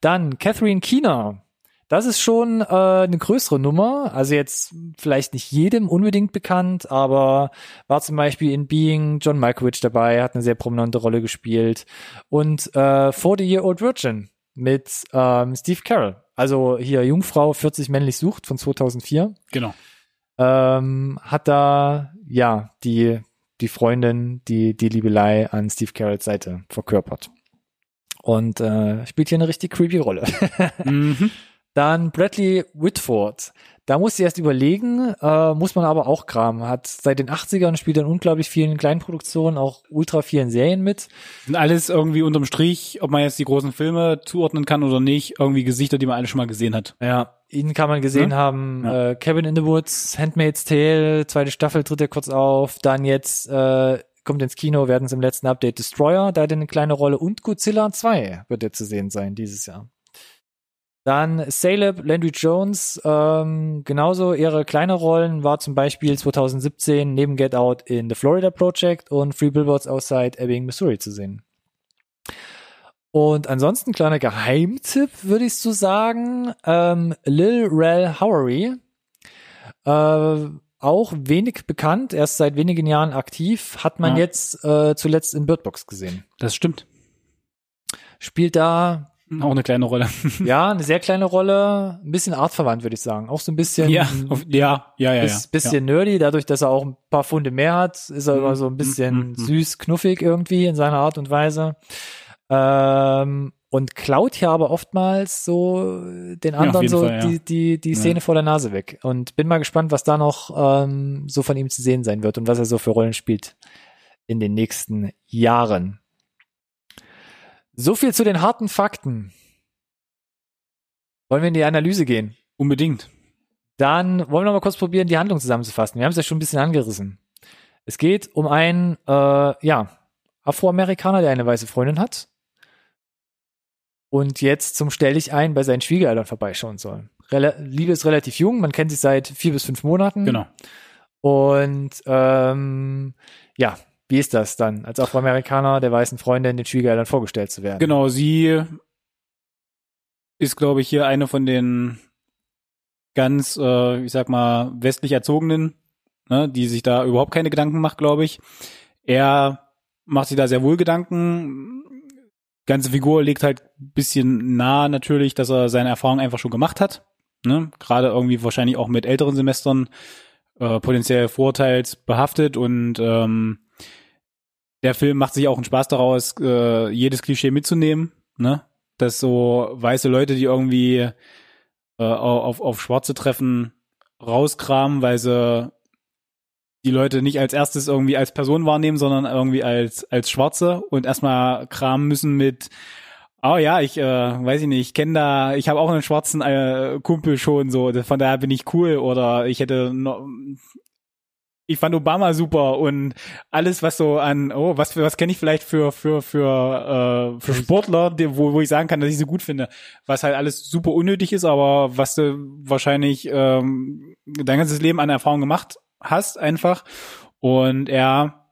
Dann Catherine Keener. Das ist schon äh, eine größere Nummer. Also jetzt vielleicht nicht jedem unbedingt bekannt, aber war zum Beispiel in Being John Malkovich dabei, hat eine sehr prominente Rolle gespielt. Und äh, 40 Year Old Virgin mit ähm, Steve Carell. Also hier Jungfrau 40 männlich sucht von 2004. Genau. Ähm, hat da ja die die Freundin, die die Liebelei an Steve Carells Seite verkörpert. Und äh, spielt hier eine richtig creepy Rolle. Mhm. Dann Bradley Whitford. Da muss ich erst überlegen, äh, muss man aber auch kramen. Hat seit den 80ern spielt in unglaublich vielen Kleinproduktionen, auch ultra vielen Serien mit. Sind alles irgendwie unterm Strich, ob man jetzt die großen Filme zuordnen kann oder nicht, irgendwie Gesichter, die man alle schon mal gesehen hat. Ja, ihn kann man gesehen Ja. haben. Ja. Äh, Cabin in the Woods, Handmaid's Tale, zweite Staffel tritt er kurz auf. Dann jetzt äh, kommt ins Kino, werden es im letzten Update Destroyer, da hat er eine kleine Rolle. Und Godzilla 2 wird er zu sehen sein dieses Jahr. Dann Caleb Landry Jones, ähm, genauso ihre kleine Rollen war zum Beispiel 2017 neben Get Out in The Florida Project und Free Billboards Outside Ebbing, Missouri zu sehen. Und ansonsten kleiner Geheimtipp, würde ich so sagen, ähm, Lil Rel Howery, äh, auch wenig bekannt, erst seit wenigen Jahren aktiv, hat man Ja. jetzt äh, zuletzt in Bird Box gesehen. Das stimmt. Spielt da Auch eine kleine Rolle. ja eine sehr kleine Rolle, ein bisschen artverwandt, würde ich sagen. Auch so ein bisschen ja, auf, ja, ja, ja, bis, ja. bisschen nerdy, dadurch, dass er auch ein paar Funde mehr hat, ist er Mhm, immer so ein bisschen mhm, mhm. süß, knuffig irgendwie in seiner Art und Weise. Ähm, und klaut hier aber oftmals so den anderen jeden so Fall, ja. die, die, die Ja. Szene vor der Nase weg. Und bin mal gespannt, was da noch ähm, so von ihm zu sehen sein wird und was er so für Rollen spielt in den nächsten Jahren. So viel zu den harten Fakten. Wollen wir in die Analyse gehen? Unbedingt. Dann wollen wir noch mal kurz probieren, die Handlung zusammenzufassen. Wir haben es ja schon ein bisschen angerissen. Es geht um einen, äh, ja, Afroamerikaner, der eine weiße Freundin hat und jetzt zum Stellig ein bei seinen Schwiegereltern vorbeischauen soll. Rel Liebe ist relativ jung, man kennt sich seit vier bis fünf Monaten. Genau. Und ähm, ja, wie ist das dann, als Afroamerikaner der weißen Freundin den Schwiegereltern vorgestellt zu werden? Genau, sie ist, glaube ich, hier eine von den ganz, äh, ich sag mal, westlich erzogenen, ne, die sich da überhaupt keine Gedanken macht, glaube ich. Er macht sich da sehr wohl Gedanken. Ganze Figur legt halt bisschen nahe natürlich, dass er seine Erfahrung einfach schon gemacht hat. Ne? Gerade irgendwie wahrscheinlich auch mit älteren Semestern äh, potenziell vorteilsbehaftet und ähm, der Film macht sich auch einen Spaß daraus, äh, jedes Klischee mitzunehmen, ne? Dass so weiße Leute, die irgendwie äh, auf, auf Schwarze treffen, rauskramen, weil sie die Leute nicht als erstes irgendwie als Person wahrnehmen, sondern irgendwie als, als Schwarze und erstmal kramen müssen mit, oh ja, ich äh, weiß ich nicht, ich kenne da, ich habe auch einen schwarzen äh, Kumpel schon, so, von daher bin ich cool oder ich hätte noch, ich fand Obama super und alles, was so an, oh, was für, was kenne ich vielleicht für für für äh, für Sportler, die, wo wo ich sagen kann, dass ich sie gut finde, was halt alles super unnötig ist, aber was du wahrscheinlich ähm, dein ganzes Leben an Erfahrung gemacht hast, einfach. Und er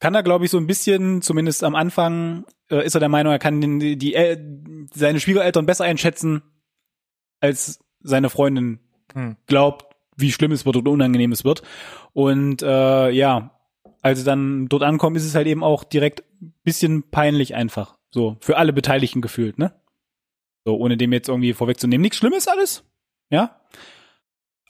kann da glaube ich so ein bisschen, zumindest am Anfang, äh, ist er der Meinung, er kann den, die, die El seine Schwiegereltern besser einschätzen als seine Freundin Hm. glaubt, wie schlimm es wird oder unangenehm es wird. Und äh, ja, als sie dann dort ankommen, ist es halt eben auch direkt ein bisschen peinlich einfach. So, für alle Beteiligten gefühlt, ne? So, ohne dem jetzt irgendwie vorwegzunehmen. Nichts Schlimmes alles, ja?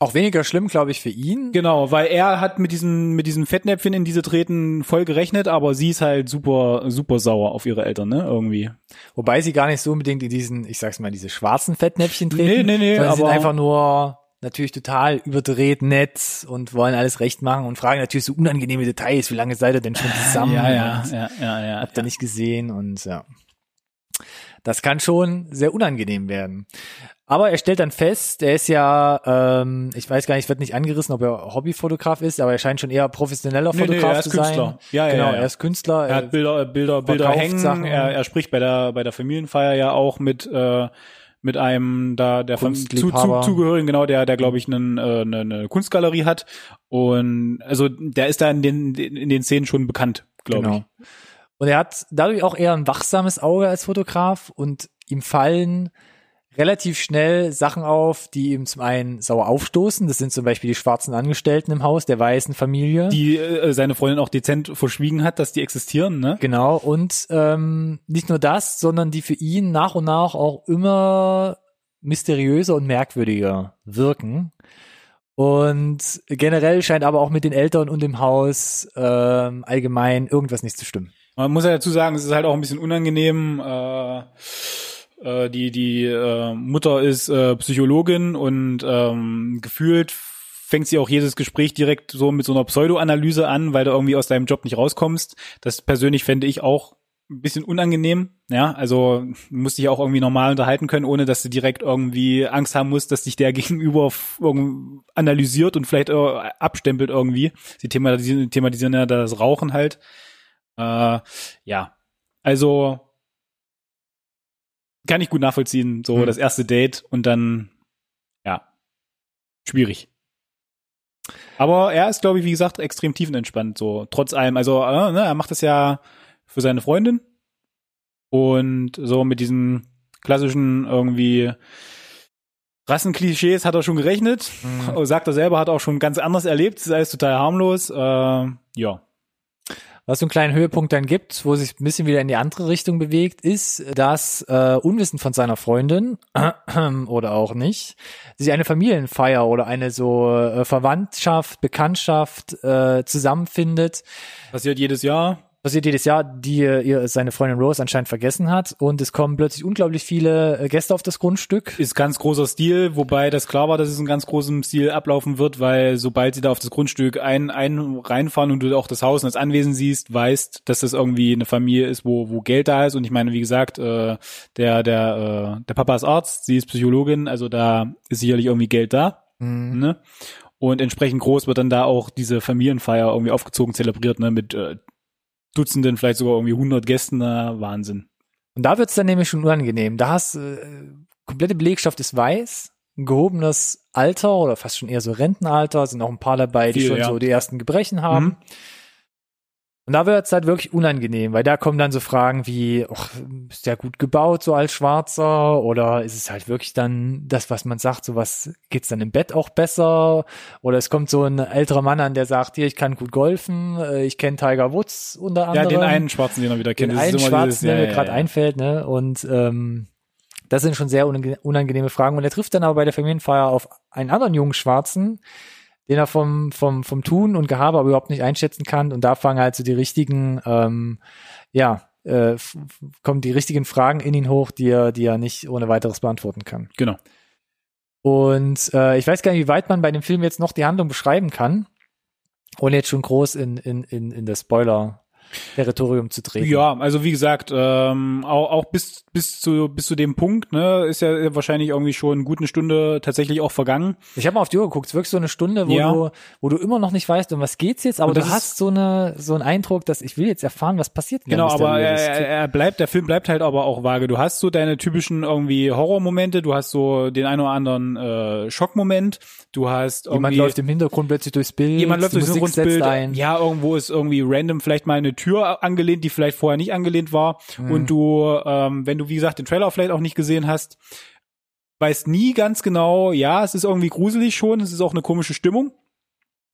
Auch weniger schlimm, glaube ich, für ihn. Genau, weil er hat mit diesen mit diesen Fettnäpfchen in diese Treten voll gerechnet, aber sie ist halt super super sauer auf ihre Eltern, ne, irgendwie. Wobei sie gar nicht so unbedingt in diesen, ich sag's mal, diese schwarzen Fettnäpfchen treten. Nee, nee, nee, sondern sie sind aber- einfach nur natürlich total überdreht nett und wollen alles recht machen und fragen natürlich so unangenehme Details. Wie lange seid ihr denn schon zusammen? Ja, ja, ja, ja, ja. Habt ihr nicht gesehen und ja. Das kann schon sehr unangenehm werden. Aber er stellt dann fest, er ist ja, ähm, ich weiß gar nicht, wird nicht angerissen, ob er Hobbyfotograf ist, aber er scheint schon eher professioneller Nee, nee, Fotograf er ist zu sein. Künstler. Ja, ja, genau, ja, ja. er ist Künstler. Er hat Bilder, Bilder, Bilder hängen. Sachen. Er, er spricht bei der bei der Familienfeier ja auch mit äh, mit einem da der Fam- zu, zu, zugehörigen genau der der glaube ich einen, äh, eine, eine Kunstgalerie hat. Und also der ist da in den in den Szenen schon bekannt glaube Genau. Und er hat dadurch auch eher ein wachsames Auge als Fotograf und ihm fallen relativ schnell Sachen auf, die ihm zum einen sauer aufstoßen. Das sind zum Beispiel die schwarzen Angestellten im Haus der weißen Familie. die äh, seine Freundin auch dezent verschwiegen hat dass die existieren ne Genau, und ähm, nicht nur das, sondern die für ihn nach und nach auch immer mysteriöser und merkwürdiger wirken. Und generell scheint aber auch mit den Eltern und dem Haus ähm, allgemein irgendwas nicht zu stimmen. Man muss ja dazu sagen, es ist halt auch ein bisschen unangenehm. Äh, äh, die die äh, Mutter ist äh, Psychologin und ähm, gefühlt fängt sie auch jedes Gespräch direkt so mit so einer Pseudoanalyse an, weil du irgendwie aus deinem Job nicht rauskommst. Das persönlich fände ich auch ein bisschen unangenehm. Ja, also musst dich auch irgendwie normal unterhalten können, ohne dass du direkt irgendwie Angst haben musst, dass dich der Gegenüber analysiert und vielleicht äh, abstempelt irgendwie. Sie thematisieren, thematisieren ja das Rauchen halt. Äh, ja, also kann ich gut nachvollziehen, so Hm. das erste Date und dann, ja, schwierig. Aber er ist, glaube ich, wie gesagt, extrem tiefenentspannt, so trotz allem. Also äh, ne, er macht das ja für seine Freundin und so mit diesen klassischen irgendwie Rassenklischees hat er schon gerechnet. Mhm. Sagt er selber, hat auch schon ganz anders erlebt. Ist alles total harmlos. Äh, ja. Was so einen kleinen Höhepunkt dann gibt, wo sich ein bisschen wieder in die andere Richtung bewegt, ist, dass äh, unwissend von seiner Freundin oder auch nicht, sich eine Familienfeier oder eine so äh, Verwandtschaft, Bekanntschaft äh, zusammenfindet. Passiert jedes Jahr. Passiert jedes Jahr, die ihr seine Freundin Rose anscheinend vergessen hat. Und es kommen plötzlich unglaublich viele äh, Gäste auf das Grundstück. Ist ganz großer Stil, wobei das klar war, dass es in ganz großem Stil ablaufen wird, weil sobald sie da auf das Grundstück ein, ein reinfahren und du auch das Haus und das Anwesen siehst, weißt, dass das irgendwie eine Familie ist, wo, wo Geld da ist. Und ich meine, wie gesagt, äh, der, der, äh, der Papa ist Arzt, sie ist Psychologin, also da ist sicherlich irgendwie Geld da. Mhm. Ne? Und entsprechend groß wird dann da auch diese Familienfeier irgendwie aufgezogen, zelebriert, ne, mit äh, Dutzenden, vielleicht sogar irgendwie 100 Gästen, na, Wahnsinn. Und da wird's dann nämlich schon unangenehm. Da hast äh, komplette Belegschaft ist weiß, ein gehobenes Alter oder fast schon eher so Rentenalter, sind auch ein paar dabei, die Viel, schon ja. so die ersten Gebrechen haben. Mhm. Und da wird's halt wirklich unangenehm, weil da kommen dann so Fragen wie, ach, ist der gut gebaut so als Schwarzer oder ist es halt wirklich dann das, was man sagt, so was geht's dann im Bett auch besser oder es kommt so ein älterer Mann an, der sagt, hier, ich kann gut golfen, äh, ich kenne Tiger Woods unter Ja, anderem den einen Schwarzen, den er wieder kennt. den einen Schwarzen, dieses- der ja, mir ja, gerade ja. einfällt, ne? Und ähm, das sind schon sehr unange unangenehme Fragen. Und er trifft dann aber bei der Familienfeier auf einen anderen jungen Schwarzen, den er vom, vom, vom Tun und Gehabe aber überhaupt nicht einschätzen kann. Und da fangen halt so die richtigen, ähm, ja, äh, kommen die richtigen Fragen in ihn hoch, die er, die er nicht ohne weiteres beantworten kann. Genau. Und äh, ich weiß gar nicht, wie weit man bei dem Film jetzt noch die Handlung beschreiben kann, ohne jetzt schon groß in, in, in, in das Spoiler-Territorium zu treten. Ja, also wie gesagt, ähm, auch, auch bis bis zu bis zu dem Punkt, ne, ist ja wahrscheinlich irgendwie schon eine gute Stunde tatsächlich auch vergangen. Ich habe mal auf die Uhr geguckt, es wirklich so eine Stunde, wo Ja. du, wo du immer noch nicht weißt, um was geht's jetzt, aber du hast so eine, so einen Eindruck, dass ich will jetzt erfahren, was passiert. Genau, aber er, er bleibt, der Film bleibt halt aber auch vage. Du hast so deine typischen irgendwie Horrormomente, du hast so den einen oder anderen äh, Schockmoment, du hast Jemand irgendwie läuft im Hintergrund plötzlich durchs Bild, jemand läuft durchs ein. ja, irgendwo ist irgendwie random vielleicht mal eine Tür angelehnt, die vielleicht vorher nicht angelehnt war Mhm. und du, ähm, wenn du wie gesagt den Trailer vielleicht auch nicht gesehen hast, weißt nie ganz genau, ja, es ist irgendwie gruselig schon, es ist auch eine komische Stimmung,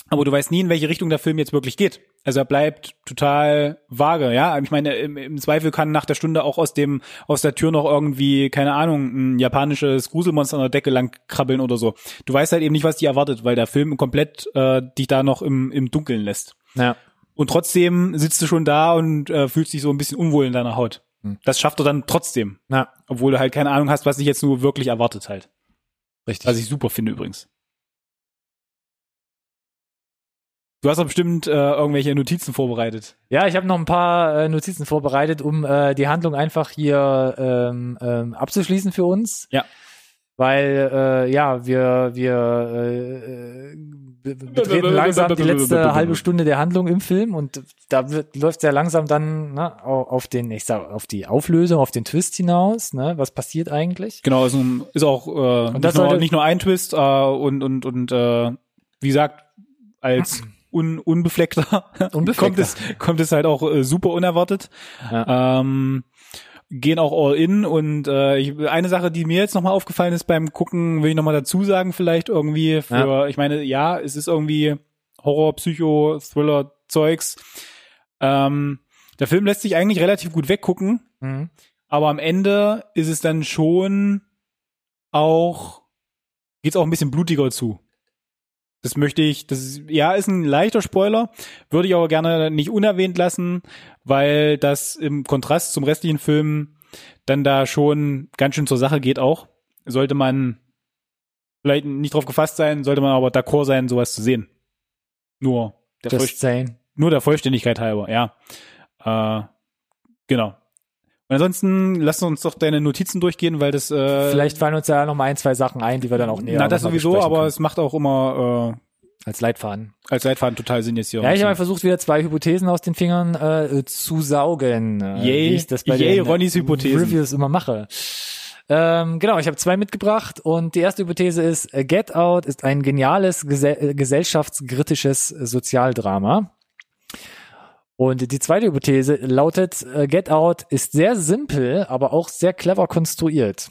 aber du weißt nie, in welche Richtung der Film jetzt wirklich geht. Also er bleibt total vage, ja. Ich meine, im, im Zweifel kann nach der Stunde auch aus dem, aus der Tür noch irgendwie, keine Ahnung, ein japanisches Gruselmonster an der Decke lang krabbeln oder so. Du weißt halt eben nicht, was dich erwartet, weil der Film komplett äh, dich da noch im, im Dunkeln lässt. Ja. Und trotzdem sitzt du schon da und äh, fühlst dich so ein bisschen unwohl in deiner Haut. Hm. Das schafft er dann trotzdem. Ja. Obwohl du halt keine Ahnung hast, was dich jetzt nur wirklich erwartet halt. Richtig. Was ich super finde übrigens. Du hast doch bestimmt äh, irgendwelche Notizen vorbereitet. Ja, ich habe noch ein paar äh, Notizen vorbereitet, um äh, die Handlung einfach hier ähm, ähm, abzuschließen für uns. Ja. Weil äh, ja, wir wir äh, be- betreten langsam die letzte halbe Stunde der Handlung im Film und da wird, läuft sehr langsam dann ne, au- auf den, ich sag, auf die Auflösung, auf den Twist hinaus. Ne, was passiert eigentlich? Genau, ist, ein, ist auch äh, Und das nicht, nur, nicht nur ein Twist äh, und und und äh, wie gesagt als un, unbefleckter, Unbefleckter. kommt es kommt es halt auch äh, super unerwartet. Ähm, gehen auch all in und äh, ich, eine Sache, die mir jetzt nochmal aufgefallen ist beim Gucken, will ich nochmal dazu sagen, vielleicht irgendwie für, ich meine, ja, es ist irgendwie Horror, Psycho, Thriller, Zeugs. Ähm, der Film lässt sich eigentlich relativ gut weggucken, Mhm. aber am Ende ist es dann schon auch, geht's auch ein bisschen blutiger zu. Das möchte ich, das ist, ja, ist ein leichter Spoiler, würde ich aber gerne nicht unerwähnt lassen, weil das im Kontrast zum restlichen Film dann da schon ganz schön zur Sache geht auch. Sollte man vielleicht nicht drauf gefasst sein, sollte man aber d'accord sein, sowas zu sehen. Nur der, Voll, Just saying. nur der Vollständigkeit halber, ja. Äh, genau. Und ansonsten lass uns doch deine Notizen durchgehen, weil das äh, Vielleicht fallen uns ja noch mal ein, zwei Sachen ein, die wir dann auch näher na das mal sowieso, aber können. es macht auch immer als Leitfaden. äh, als Leitfaden total Sinn jetzt hier. Ja, ich habe versucht, wieder zwei Hypothesen aus den Fingern äh, zu saugen. Äh, Yay. wie ich das bei Yay, den Ronnys Hypothesen. Reviews immer mache. Ähm, genau, ich habe zwei mitgebracht und die erste Hypothese ist, äh, Get Out ist ein geniales gesell äh, gesellschaftskritisches Sozialdrama. Und die zweite Hypothese lautet, äh, Get Out ist sehr simpel, aber auch sehr clever konstruiert.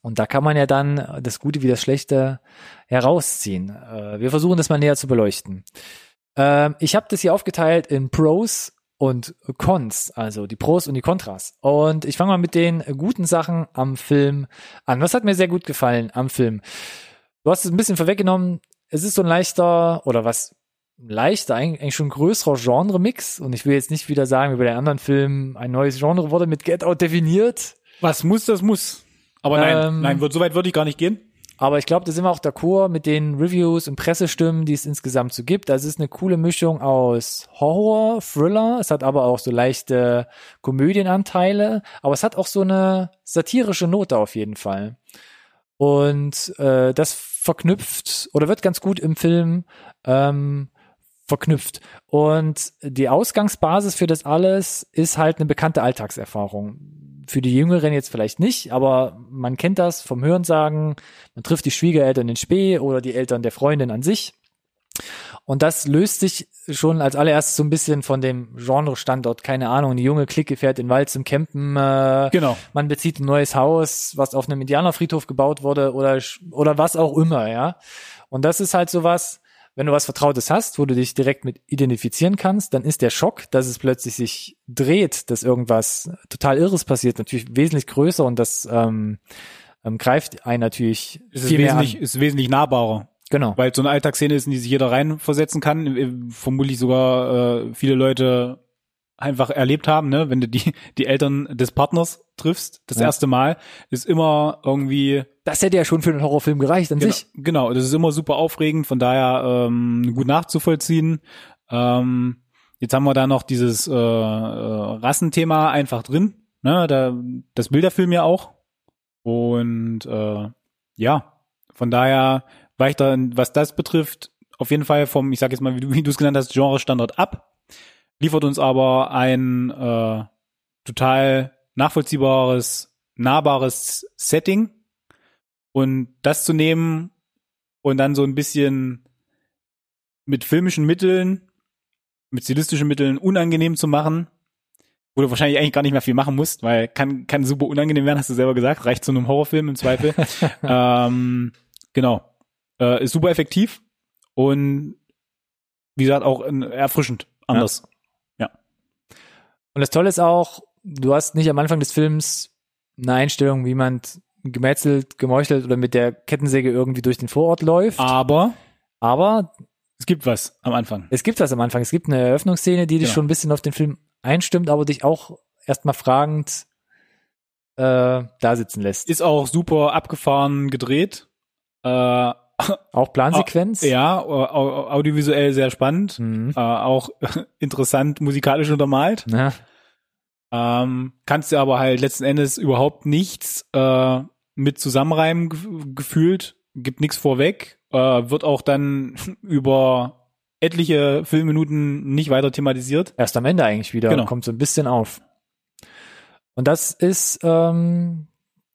Und da kann man ja dann das Gute wie das Schlechte herausziehen. Äh, wir versuchen das mal näher zu beleuchten. Ähm, ich habe das hier aufgeteilt in Pros und Cons, also die Pros und die Kontras. Und ich fange mal mit den guten Sachen am Film an. Was hat mir sehr gut gefallen am Film? Du hast es ein bisschen vorweggenommen. Es ist so ein leichter oder was leichter, eigentlich schon größerer Genre-Mix. Und ich will jetzt nicht wieder sagen, wie bei den anderen Filmen ein neues Genre wurde mit Get Out definiert. Was muss, das muss. Aber nein, Ähm, nein, wird, so weit würde ich gar nicht gehen. Aber ich glaube, da sind wir auch d'accord mit den Reviews und Pressestimmen, die es insgesamt so gibt. Also es ist eine coole Mischung aus Horror, Thriller, es hat aber auch so leichte Komödienanteile, aber es hat auch so eine satirische Note auf jeden Fall. Und äh, das verknüpft oder wird ganz gut im Film ähm, verknüpft. Und die Ausgangsbasis für das alles ist halt eine bekannte Alltagserfahrung. Für die Jüngeren jetzt vielleicht nicht, aber man kennt das vom Hörensagen. Man trifft die Schwiegereltern in Spee oder die Eltern der Freundin an sich. Und das löst sich schon als allererstes so ein bisschen von dem Genre-Standort, keine Ahnung, die junge Clique fährt in den Wald zum Campen, äh, Genau. man bezieht ein neues Haus, was auf einem Indianerfriedhof gebaut wurde oder, oder was auch immer, ja. Und das ist halt sowas, wenn du was Vertrautes hast, wo du dich direkt mit identifizieren kannst, dann ist der Schock, dass es plötzlich sich dreht, dass irgendwas total Irres passiert, natürlich wesentlich größer und das ähm, ähm, greift einen natürlich Es ist viel mehr wesentlich, an. ist wesentlich nahbarer. Genau. Weil es so eine Alltagsszene ist, in die sich jeder reinversetzen kann. Vermutlich sogar äh, viele Leute einfach erlebt haben, ne? wenn du die, die Eltern des Partners triffst, das Ja. erste Mal, ist immer irgendwie Das hätte ja schon für einen Horrorfilm gereicht an Genau, sich. genau, das ist immer super aufregend, von daher ähm, gut nachzuvollziehen. Ähm, jetzt haben wir da noch dieses äh, äh, Rassenthema einfach drin. Ne, da, das will der Film ja auch. Und äh, ja, von daher weicht er, was das betrifft, auf jeden Fall vom, ich sag jetzt mal, wie du wie du es genannt hast, Genre-Standard ab, liefert uns aber ein äh, total nachvollziehbares, nahbares Setting. Und das zu nehmen und dann so ein bisschen mit filmischen Mitteln, mit stilistischen Mitteln unangenehm zu machen, wo du wahrscheinlich eigentlich gar nicht mehr viel machen musst, weil kann, kann super unangenehm werden, hast du selber gesagt, reicht zu einem Horrorfilm im Zweifel. ähm, genau. Äh, ist super effektiv und wie gesagt auch äh, erfrischend. anders. Und das Tolle ist auch, du hast nicht am Anfang des Films eine Einstellung, wie man gemetzelt, gemeuchelt oder mit der Kettensäge irgendwie durch den Vorort läuft. Aber Aber es gibt was am Anfang. es gibt was am Anfang. Es gibt eine Eröffnungsszene, die dich Genau. schon ein bisschen auf den Film einstimmt, aber dich auch erstmal fragend äh, da sitzen lässt. Ist auch super abgefahren gedreht. Äh, Auch Plansequenz. ja, au- au- audiovisuell sehr spannend. Mhm. Äh, auch interessant musikalisch untermalt. Ja. Ähm, kannst du aber halt letzten Endes überhaupt nichts äh, mit zusammenreimen gef- gefühlt, gibt nichts vorweg, äh, wird auch dann über etliche Filmminuten nicht weiter thematisiert. Erst am Ende eigentlich wieder. Genau. Kommt so ein bisschen auf. Und das ist, ähm,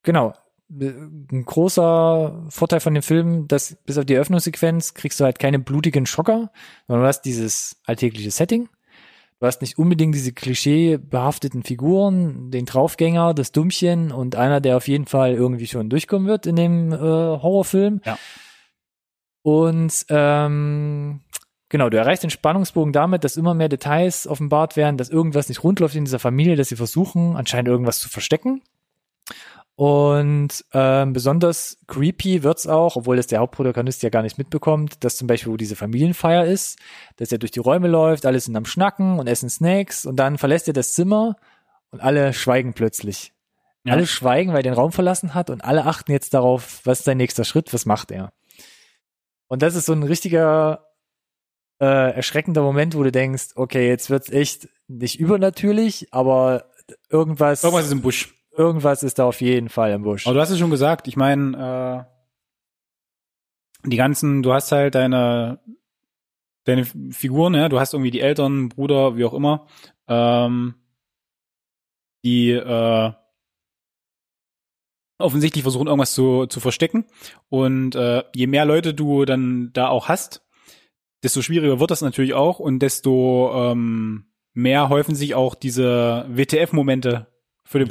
genau, ein großer Vorteil von dem Film, dass bis auf die Eröffnungssequenz kriegst du halt keine blutigen Schocker, sondern du hast dieses alltägliche Setting. Du hast nicht unbedingt diese klischeebehafteten Figuren, den Draufgänger, das Dummchen und einer, der auf jeden Fall irgendwie schon durchkommen wird in dem äh, Horrorfilm. Ja. Und ähm, genau, du erreichst den Spannungsbogen damit, dass immer mehr Details offenbart werden, dass irgendwas nicht rund läuft in dieser Familie, dass sie versuchen, anscheinend irgendwas zu verstecken. Und ähm, besonders creepy wird's auch, obwohl das der Hauptprotagonist ja gar nicht mitbekommt, dass zum Beispiel, wo diese Familienfeier ist, dass er durch die Räume läuft, alle sind am Schnacken und essen Snacks und dann verlässt er das Zimmer und alle schweigen plötzlich. Ja. Alle schweigen, weil er den Raum verlassen hat und alle achten jetzt darauf, was ist sein nächster Schritt, was macht er. Und das ist so ein richtiger äh, erschreckender Moment, wo du denkst, okay, jetzt wird's echt nicht übernatürlich, aber irgendwas, Irgendwas ist im Busch. Irgendwas ist da auf jeden Fall im Busch. Aber du hast es schon gesagt, ich meine, äh, die ganzen, du hast halt deine, deine Figuren, ja, du hast irgendwie die Eltern, Bruder, wie auch immer, ähm, die äh, offensichtlich versuchen, irgendwas zu, zu verstecken. Und äh, je mehr Leute du dann da auch hast, desto schwieriger wird das natürlich auch und desto ähm, mehr häufen sich auch diese WTF-Momente für den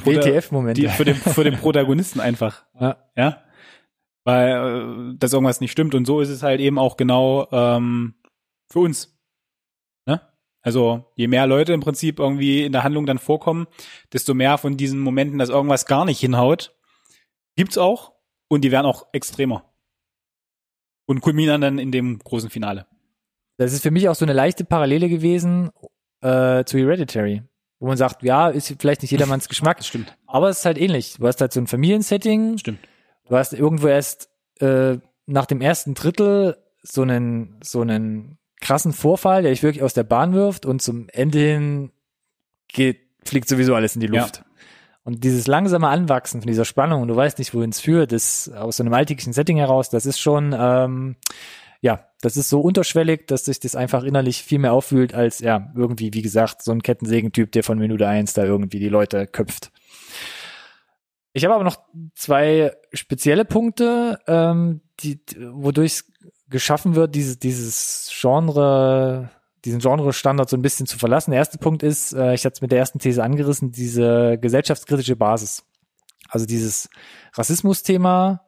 die, für den, für den Protagonisten einfach. Ja. Ja. Weil, äh, dass irgendwas nicht stimmt. Und so ist es halt eben auch genau ähm, für uns. Ne? Also, je mehr Leute im Prinzip irgendwie in der Handlung dann vorkommen, desto mehr von diesen Momenten, dass irgendwas gar nicht hinhaut, gibt's auch. Und die werden auch extremer. Und kulminieren dann in dem großen Finale. Das ist für mich auch so eine leichte Parallele gewesen äh, zu Hereditary, wo man sagt, ja, ist vielleicht nicht jedermanns Geschmack, stimmt. aber es ist halt ähnlich. Du hast halt so ein Familiensetting, Stimmt. du hast irgendwo erst äh, nach dem ersten Drittel so einen so einen krassen Vorfall, der dich wirklich aus der Bahn wirft und zum Ende hin geht, fliegt sowieso alles in die Ja. Luft. Und dieses langsame Anwachsen von dieser Spannung und du weißt nicht, wohin es führt, das aus so einem alltäglichen Setting heraus, das ist schon, ähm, ja, das ist so unterschwellig, dass sich das einfach innerlich viel mehr auffühlt als, ja, irgendwie, wie gesagt, so ein Kettensägentyp, der von Minute eins da irgendwie die Leute köpft. Ich habe aber noch zwei spezielle Punkte, ähm, die, wodurch es geschaffen wird, dieses, dieses Genre, diesen Genre-Standard so ein bisschen zu verlassen. Der erste Punkt ist, äh, ich hatte es mit der ersten These angerissen, diese gesellschaftskritische Basis. Also dieses Rassismus-Thema,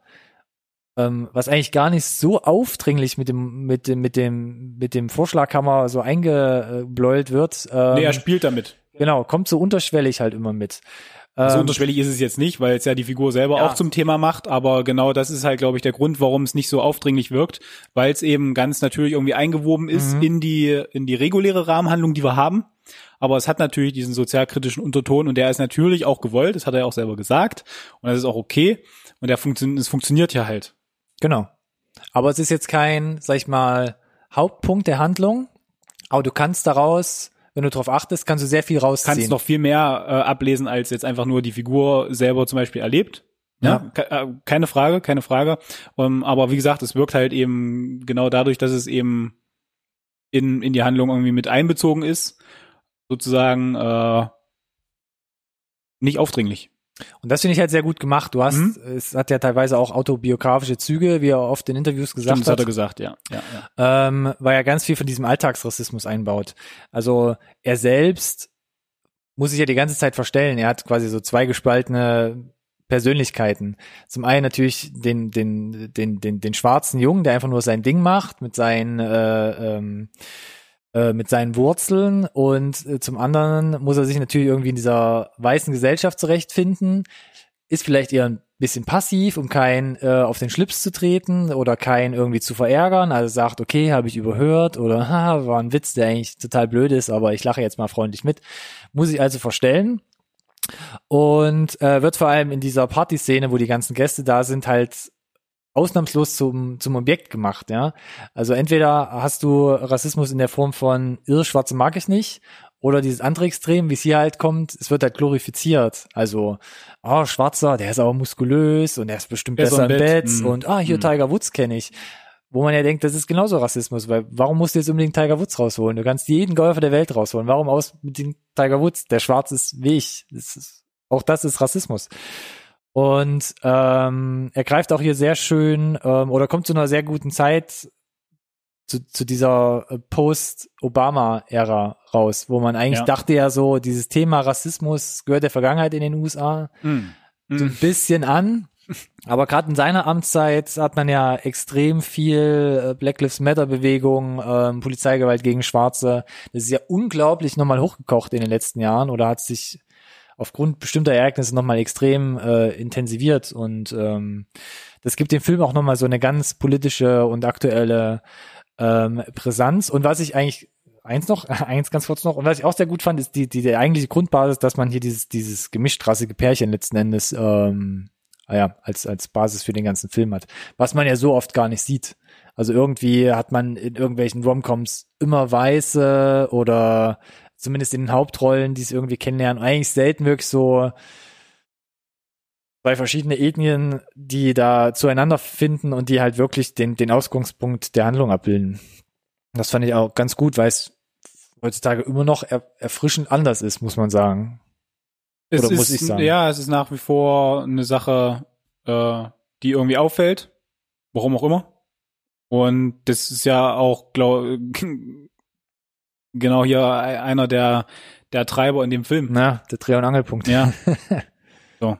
ähm, was eigentlich gar nicht so aufdringlich mit dem, mit dem, mit dem, mit dem Vorschlaghammer so eingebläut wird. Ähm, Nee, er spielt damit. genau, kommt so unterschwellig halt immer mit. So Ähm, unterschwellig ist es jetzt nicht, weil es ja die Figur selber Ja. auch zum Thema macht, aber genau das ist halt, glaube ich, der Grund, warum es nicht so aufdringlich wirkt, weil es eben ganz natürlich irgendwie eingewoben ist Mhm. in die in die reguläre Rahmenhandlung, die wir haben. Aber es hat natürlich diesen sozialkritischen Unterton und der ist natürlich auch gewollt, das hat er ja auch selber gesagt und das ist auch okay und der funktioniert, es funktioniert ja halt. Genau. Aber es ist jetzt kein, sag ich mal, Hauptpunkt der Handlung. Aber du kannst daraus, wenn du darauf achtest, kannst du sehr viel rausziehen. Kannst noch viel mehr äh, ablesen, als jetzt einfach nur die Figur selber zum Beispiel erlebt. Ja, ke- äh, keine Frage, keine Frage. Ähm, aber wie gesagt, es wirkt halt eben genau dadurch, dass es eben in, in die Handlung irgendwie mit einbezogen ist, sozusagen äh, nicht aufdringlich. Und das finde ich halt sehr gut gemacht. Du hast, Mhm. es hat ja teilweise auch autobiografische Züge, wie er oft in Interviews gesagt Stimmt, das hat hat, er gesagt, ja. ja, ja. ähm, weil er ganz viel von diesem Alltagsrassismus einbaut. Also er selbst muss sich ja die ganze Zeit verstellen. Er hat quasi so zwei gespaltene Persönlichkeiten. Zum einen natürlich den, den, den, den, den schwarzen Jungen, der einfach nur sein Ding macht mit seinen äh, ähm, äh, mit seinen Wurzeln und äh, zum anderen muss er sich natürlich irgendwie in dieser weißen Gesellschaft zurechtfinden, ist vielleicht eher ein bisschen passiv, um keinen äh, auf den Schlips zu treten oder keinen irgendwie zu verärgern. Also sagt, okay, habe ich überhört oder haha, war ein Witz, der eigentlich total blöd ist, aber ich lache jetzt mal freundlich mit. Muss ich also verstellen. Und äh, wird vor allem in dieser Partyszene, wo die ganzen Gäste da sind, halt ausnahmslos zum, zum Objekt gemacht, ja. Also entweder hast du Rassismus in der Form von irre schwarze mag ich nicht oder dieses andere Extrem, wie es hier halt kommt, es wird halt glorifiziert. Also, oh, Schwarzer, der ist aber muskulös und der ist bestimmt besser im Bett, Bett. Mhm. und ah, hier mhm. Tiger Woods kenne ich. Wo man ja denkt, das ist genauso Rassismus, weil warum musst du jetzt unbedingt Tiger Woods rausholen? Du kannst jeden Golfer der Welt rausholen. Warum aus mit dem Tiger Woods? Der schwarz ist wie ich. Das ist, auch das ist Rassismus. Und ähm, er greift auch hier sehr schön ähm, oder kommt zu einer sehr guten Zeit zu, zu dieser äh, Post-Obama-Ära raus, wo man eigentlich ja. dachte ja so, dieses Thema Rassismus gehört der Vergangenheit in den USA mm. so ein mm. bisschen an. Aber gerade in seiner Amtszeit hat man ja extrem viel äh, Black Lives Matter Bewegung, ähm, Polizeigewalt gegen Schwarze. Das ist ja unglaublich nochmal hochgekocht in den letzten Jahren oder hat sich aufgrund bestimmter Ereignisse nochmal extrem äh, intensiviert und ähm, das gibt dem Film auch nochmal so eine ganz politische und aktuelle ähm, Brisanz. Und was ich eigentlich eins noch, eins ganz kurz noch, und was ich auch sehr gut fand, ist die, die, die eigentliche Grundbasis, dass man hier dieses, dieses gemischtrassige Pärchen letzten Endes, ähm, ah ja, als, als Basis für den ganzen Film hat. Was man ja so oft gar nicht sieht. Also irgendwie hat man in irgendwelchen Romcoms immer Weiße oder zumindest in den Hauptrollen, die es irgendwie kennenlernen, eigentlich selten wirklich so zwei verschiedene Ethnien, die da zueinander finden und die halt wirklich den, den Ausgangspunkt der Handlung abbilden. Das fand ich auch ganz gut, weil es heutzutage immer noch er, erfrischend anders ist, muss man sagen. Es Oder ist, muss ich sagen. Ja, es ist nach wie vor eine Sache, äh, die irgendwie auffällt. Warum auch immer. Und das ist ja auch, glaube genau hier einer der, der Treiber in dem Film. Na, der Dreh- und Angelpunkt. Ja. so.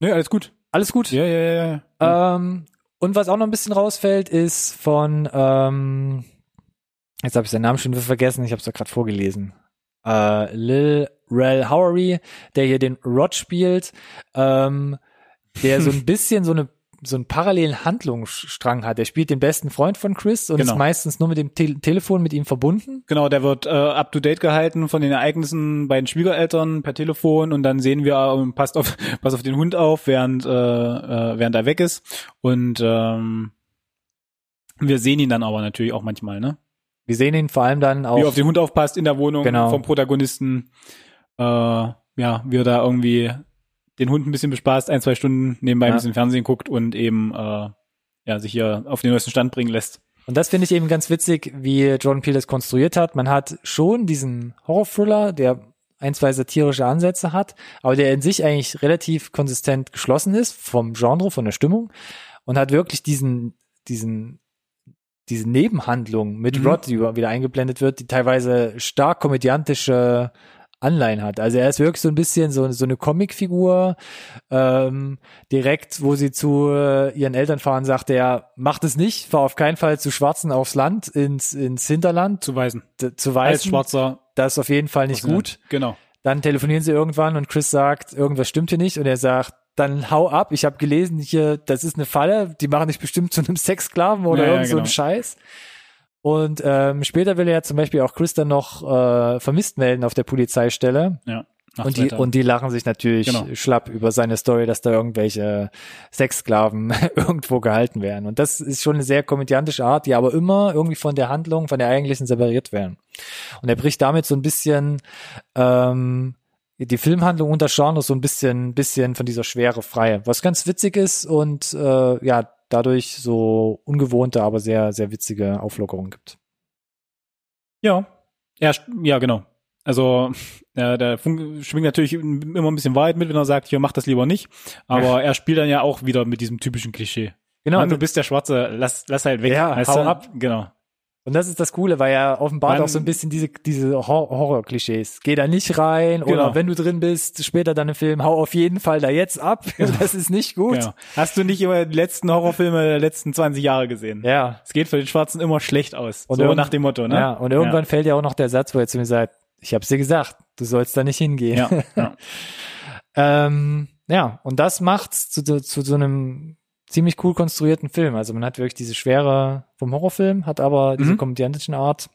Nö, alles gut. Alles gut. Ja, ja, ja. ja. Ähm, und was auch noch ein bisschen rausfällt, ist von, ähm, jetzt habe ich seinen Namen schon vergessen, ich habe es doch gerade vorgelesen. Äh, Lil Rel Howery, der hier den Rod spielt, ähm, der so ein bisschen so eine so einen parallelen Handlungsstrang hat. Er spielt den besten Freund von Chris und genau. ist meistens nur mit dem Te Telefon mit ihm verbunden. Genau, der wird äh, up to date gehalten von den Ereignissen bei den Schwiegereltern per Telefon und dann sehen wir, äh, passt auf, pass auf den Hund auf, während äh, äh, während er weg ist und ähm, wir sehen ihn dann aber natürlich auch manchmal, ne? Wir sehen ihn vor allem dann auch. Wie er auf den Hund aufpasst in der Wohnung genau. vom Protagonisten. Äh, ja, wie er da irgendwie den Hund ein bisschen bespaßt, ein, zwei Stunden nebenbei ja. ein bisschen Fernsehen guckt und eben äh, ja, sich hier auf den neuesten Stand bringen lässt. Und das finde ich eben ganz witzig, wie Jordan Peele das konstruiert hat. Man hat schon diesen Horror-Thriller, der ein, zwei satirische Ansätze hat, aber der in sich eigentlich relativ konsistent geschlossen ist vom Genre, von der Stimmung und hat wirklich diesen, diesen, diese Nebenhandlung mit mhm. Rod, die wieder eingeblendet wird, die teilweise stark komödiantische Anleihen hat. Also er ist wirklich so ein bisschen so, so eine Comicfigur. Ähm, direkt, wo sie zu äh, ihren Eltern fahren, sagt er, macht es nicht, fahr auf keinen Fall zu Schwarzen aufs Land, ins, ins Hinterland. Zu Weißen. Zu Weißen. Als Schwarzer. Das ist auf jeden Fall nicht gut. Genau. Dann telefonieren sie irgendwann und Chris sagt, irgendwas stimmt hier nicht und er sagt, dann hau ab. Ich habe gelesen, hier, das ist eine Falle, die machen dich bestimmt zu einem Sexsklaven oder ja, irgend so genau. einen Scheiß. Und ähm, später will er ja zum Beispiel auch Chris dann noch äh, vermisst melden auf der Polizeistelle. Ja. Und die, und die lachen sich natürlich genau. schlapp über seine Story, dass da irgendwelche Sexsklaven irgendwo gehalten werden. Und das ist schon eine sehr komödiantische Art, die aber immer irgendwie von der Handlung, von der eigentlichen separiert werden. Und er bricht damit so ein bisschen ähm, die Filmhandlung unter Genre so ein bisschen, bisschen von dieser Schwere frei. Was ganz witzig ist und äh, ja, dadurch so ungewohnte, aber sehr, sehr witzige Auflockerungen gibt. Ja, ja, ja, genau. Also äh, der Funk schwingt natürlich immer ein bisschen weit mit, wenn er sagt, hier mach das lieber nicht. Aber er spielt dann ja auch wieder mit diesem typischen Klischee. Genau. Mann, du bist der Schwarze, lass, lass halt weg. Ja, hau ab. Genau. Und das ist das Coole, weil er offenbart auch so ein bisschen diese, diese Horror-Klischees. Geh da nicht rein genau. oder wenn du drin bist, später dann im Film, hau auf jeden Fall da jetzt ab. Genau. Das ist nicht gut. Genau. Hast du nicht immer die letzten Horrorfilme der letzten 20 Jahre gesehen? Ja. Es geht für den Schwarzen immer schlecht aus. Und so nach dem Motto, ne? Ja, und irgendwann ja. fällt ja auch noch der Satz, wo er zu mir sagt, ich hab's dir gesagt, du sollst da nicht hingehen. Ja, ja. ähm, ja. und das macht's zu, zu, zu so einem ziemlich cool konstruierten Film. Also man hat wirklich diese Schwere vom Horrorfilm, hat aber diese mhm. Art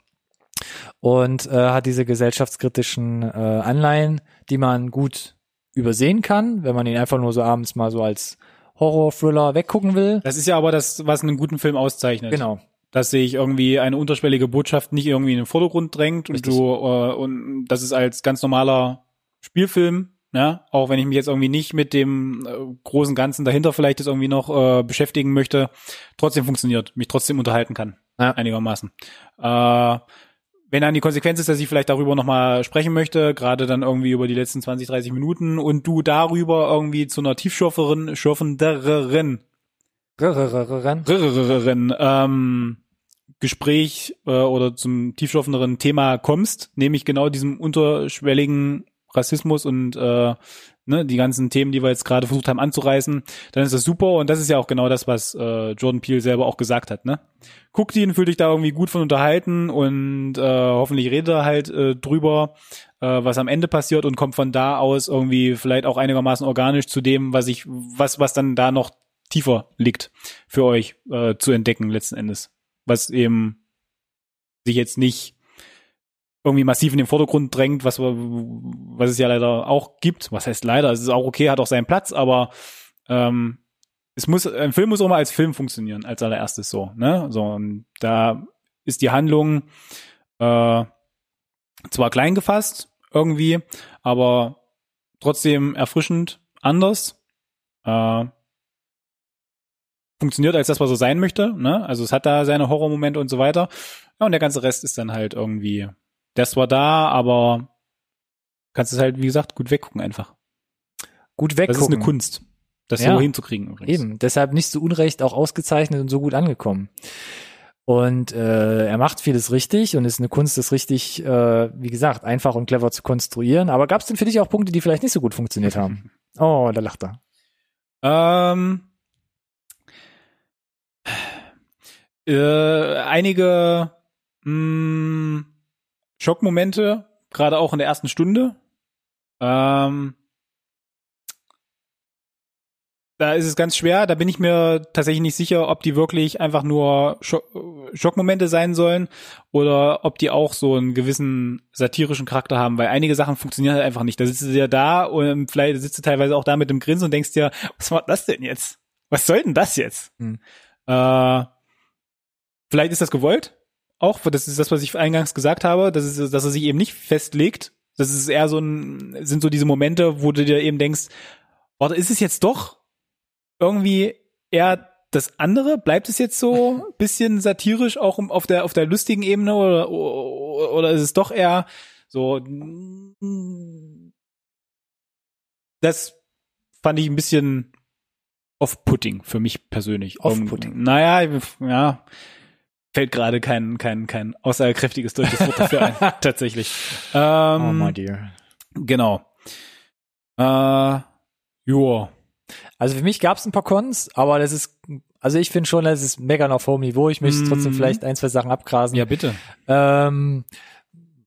und äh, hat diese gesellschaftskritischen äh, Anleihen, die man gut übersehen kann, wenn man ihn einfach nur so abends mal so als Horror-Thriller weggucken will. Das ist ja aber das, was einen guten Film auszeichnet. Genau. Dass sich irgendwie eine unterschwellige Botschaft nicht irgendwie in den Vordergrund drängt Richtig. und du äh, und das ist als ganz normaler Spielfilm ja, Auch wenn ich mich jetzt irgendwie nicht mit dem äh, großen Ganzen dahinter vielleicht jetzt irgendwie noch äh, beschäftigen möchte, trotzdem funktioniert, mich trotzdem unterhalten kann. Ja. Einigermaßen. Äh, wenn dann die Konsequenz ist, dass ich vielleicht darüber nochmal sprechen möchte, gerade dann irgendwie über die letzten 20, 30 Minuten und du darüber irgendwie zu einer Tiefschürferin, Schürfenderin, ähm, Gespräch äh, oder zum tiefschürfenderen Thema kommst, nämlich genau diesem unterschwelligen Rassismus und äh, ne, die ganzen Themen, die wir jetzt gerade versucht haben anzureißen, dann ist das super und das ist ja auch genau das, was äh, Jordan Peele selber auch gesagt hat. Ne? Guck ihn, fühl dich da irgendwie gut von unterhalten und äh, hoffentlich redet er halt äh, drüber, äh, was am Ende passiert und kommt von da aus irgendwie vielleicht auch einigermaßen organisch zu dem, was ich, was, was dann da noch tiefer liegt für euch äh, zu entdecken letzten Endes. Was eben sich jetzt nicht irgendwie massiv in den Vordergrund drängt, was, was es ja leider auch gibt. Was heißt leider? Es ist auch okay, hat auch seinen Platz, aber ähm, es muss, ein Film muss auch mal als Film funktionieren, als allererstes so. Ne? So, und da ist die Handlung äh, zwar klein gefasst, irgendwie, aber trotzdem erfrischend anders. Äh, funktioniert als das, was er sein möchte. Ne? Also es hat da seine Horrormomente und so weiter. Ja, und der ganze Rest ist dann halt irgendwie das war da, aber kannst es halt, wie gesagt, gut weggucken einfach. Gut weggucken. Das ist eine Kunst, das ja, so hinzukriegen übrigens. Eben, deshalb nicht zu Unrecht auch ausgezeichnet und so gut angekommen. Und äh, er macht vieles richtig und ist eine Kunst, das richtig, äh, wie gesagt, einfach und clever zu konstruieren. Aber gab es denn für dich auch Punkte, die vielleicht nicht so gut funktioniert haben? Oh, da lacht er. Ähm, äh, einige mh, mm, Schockmomente, gerade auch in der ersten Stunde. Ähm, da ist es ganz schwer. Da bin ich mir tatsächlich nicht sicher, ob die wirklich einfach nur Schock Schockmomente sein sollen oder ob die auch so einen gewissen satirischen Charakter haben, weil einige Sachen funktionieren halt einfach nicht. Da sitzt du ja da und vielleicht sitzt du teilweise auch da mit dem Grinsen und denkst dir, was war das denn jetzt? Was soll denn das jetzt? Hm. Äh, vielleicht ist das gewollt auch, das ist das, was ich eingangs gesagt habe, dass, es, dass er sich eben nicht festlegt. Das ist eher so ein, sind so diese Momente, wo du dir eben denkst, warte, ist es jetzt doch irgendwie eher das andere? Bleibt es jetzt so ein bisschen satirisch auch auf der, auf der lustigen Ebene oder, oder ist es doch eher so, das fand ich ein bisschen off-putting für mich persönlich. Off-putting. Naja, ja, fällt gerade kein, kein, kein aussagekräftiges deutsches Wort dafür ein, tatsächlich. Ähm, oh my dear. Genau. Äh, joa. Also für mich gab es ein paar Cons, aber das ist, also ich finde schon, das ist mega auf hohem Niveau. Ich möchte mm. trotzdem vielleicht ein, zwei Sachen abgrasen. Ja, bitte. Ähm,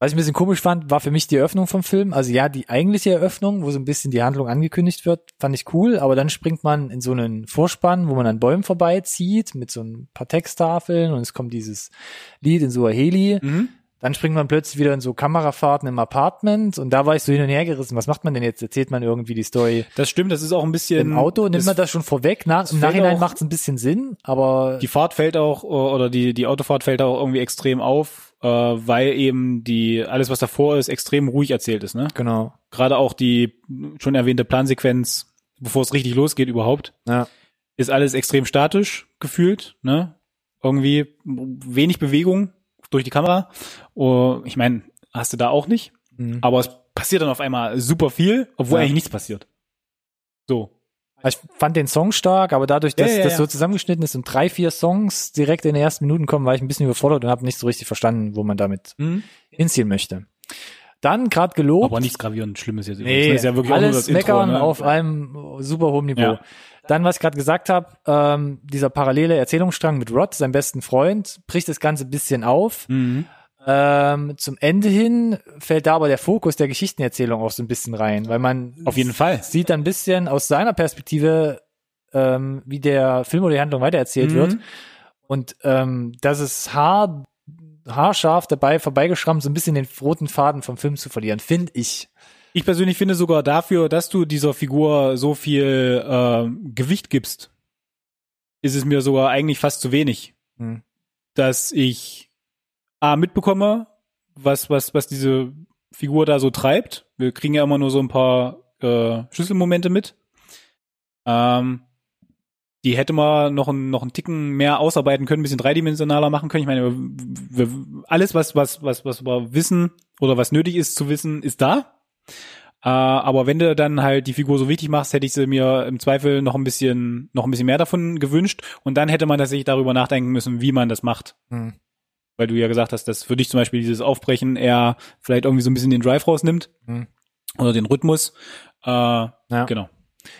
was ich ein bisschen komisch fand, war für mich die Eröffnung vom Film. Also ja, die eigentliche Eröffnung, wo so ein bisschen die Handlung angekündigt wird, fand ich cool. Aber dann springt man in so einen Vorspann, wo man an Bäumen vorbeizieht mit so ein paar Texttafeln und es kommt dieses Lied in so Heli. Mhm. Dann springt man plötzlich wieder in so Kamerafahrten im Apartment und da war ich so hin und her gerissen. Was macht man denn jetzt? Erzählt man irgendwie die Story? Das stimmt, das ist auch ein bisschen. Im Auto nimmt man das schon vorweg. Nach, Im Nachhinein macht es ein bisschen Sinn, aber. Die Fahrt fällt auch, oder die, die Autofahrt fällt auch irgendwie extrem auf äh, weil eben die alles, was davor ist, extrem ruhig erzählt ist. Ne? Genau. Gerade auch die schon erwähnte Plansequenz, bevor es richtig losgeht überhaupt, ja. ist alles extrem statisch gefühlt. Ne? Irgendwie wenig Bewegung durch die Kamera. Oh, ich meine, hast du da auch nicht. Mhm. Aber es passiert dann auf einmal super viel, obwohl ja. eigentlich nichts passiert. So. Ich fand den Song stark, aber dadurch, dass Ja, ja, das so zusammengeschnitten ist und drei, vier Songs direkt in den ersten Minuten kommen, war ich ein bisschen überfordert und habe nicht so richtig verstanden, wo man damit Mhm. hinziehen möchte. Dann gerade gelobt. Aber nichts gravierend Schlimmes jetzt. Nee, das ist ja wirklich auch alles das Intro, meckern ne? auf einem super hohen Niveau. Ja. Dann, was ich gerade gesagt habe, ähm, dieser parallele Erzählungsstrang mit Rod, seinem besten Freund, bricht das Ganze ein bisschen auf. Mhm. Ähm, zum Ende hin fällt da aber der Fokus der Geschichtenerzählung auch so ein bisschen rein, weil man Auf jeden Fall. sieht dann ein bisschen aus seiner Perspektive, ähm, wie der Film oder die Handlung weitererzählt Mhm. wird. Und ähm, das ist haar, haarscharf dabei vorbeigeschrammt, so ein bisschen den roten Faden vom Film zu verlieren, finde ich. Ich persönlich finde sogar dafür, dass du dieser Figur so viel äh, Gewicht gibst, ist es mir sogar eigentlich fast zu wenig, Hm. dass ich A mitbekomme, was, was, was diese Figur da so treibt. Wir kriegen ja immer nur so ein paar äh, Schlüsselmomente mit. Ähm, die hätte man noch, ein, noch einen Ticken mehr ausarbeiten können, ein bisschen dreidimensionaler machen können. Ich meine, wir, wir, alles, was, was, was, was wir wissen oder was nötig ist zu wissen, ist da. Äh, aber wenn du dann halt die Figur so wichtig machst, hätte ich sie mir im Zweifel noch ein bisschen, noch ein bisschen mehr davon gewünscht. Und dann hätte man tatsächlich darüber nachdenken müssen, wie man das macht. Hm. Weil du ja gesagt hast, dass für dich zum Beispiel dieses Aufbrechen eher vielleicht irgendwie so ein bisschen den Drive rausnimmt. Hm. Oder den Rhythmus. Äh, Ja. Genau.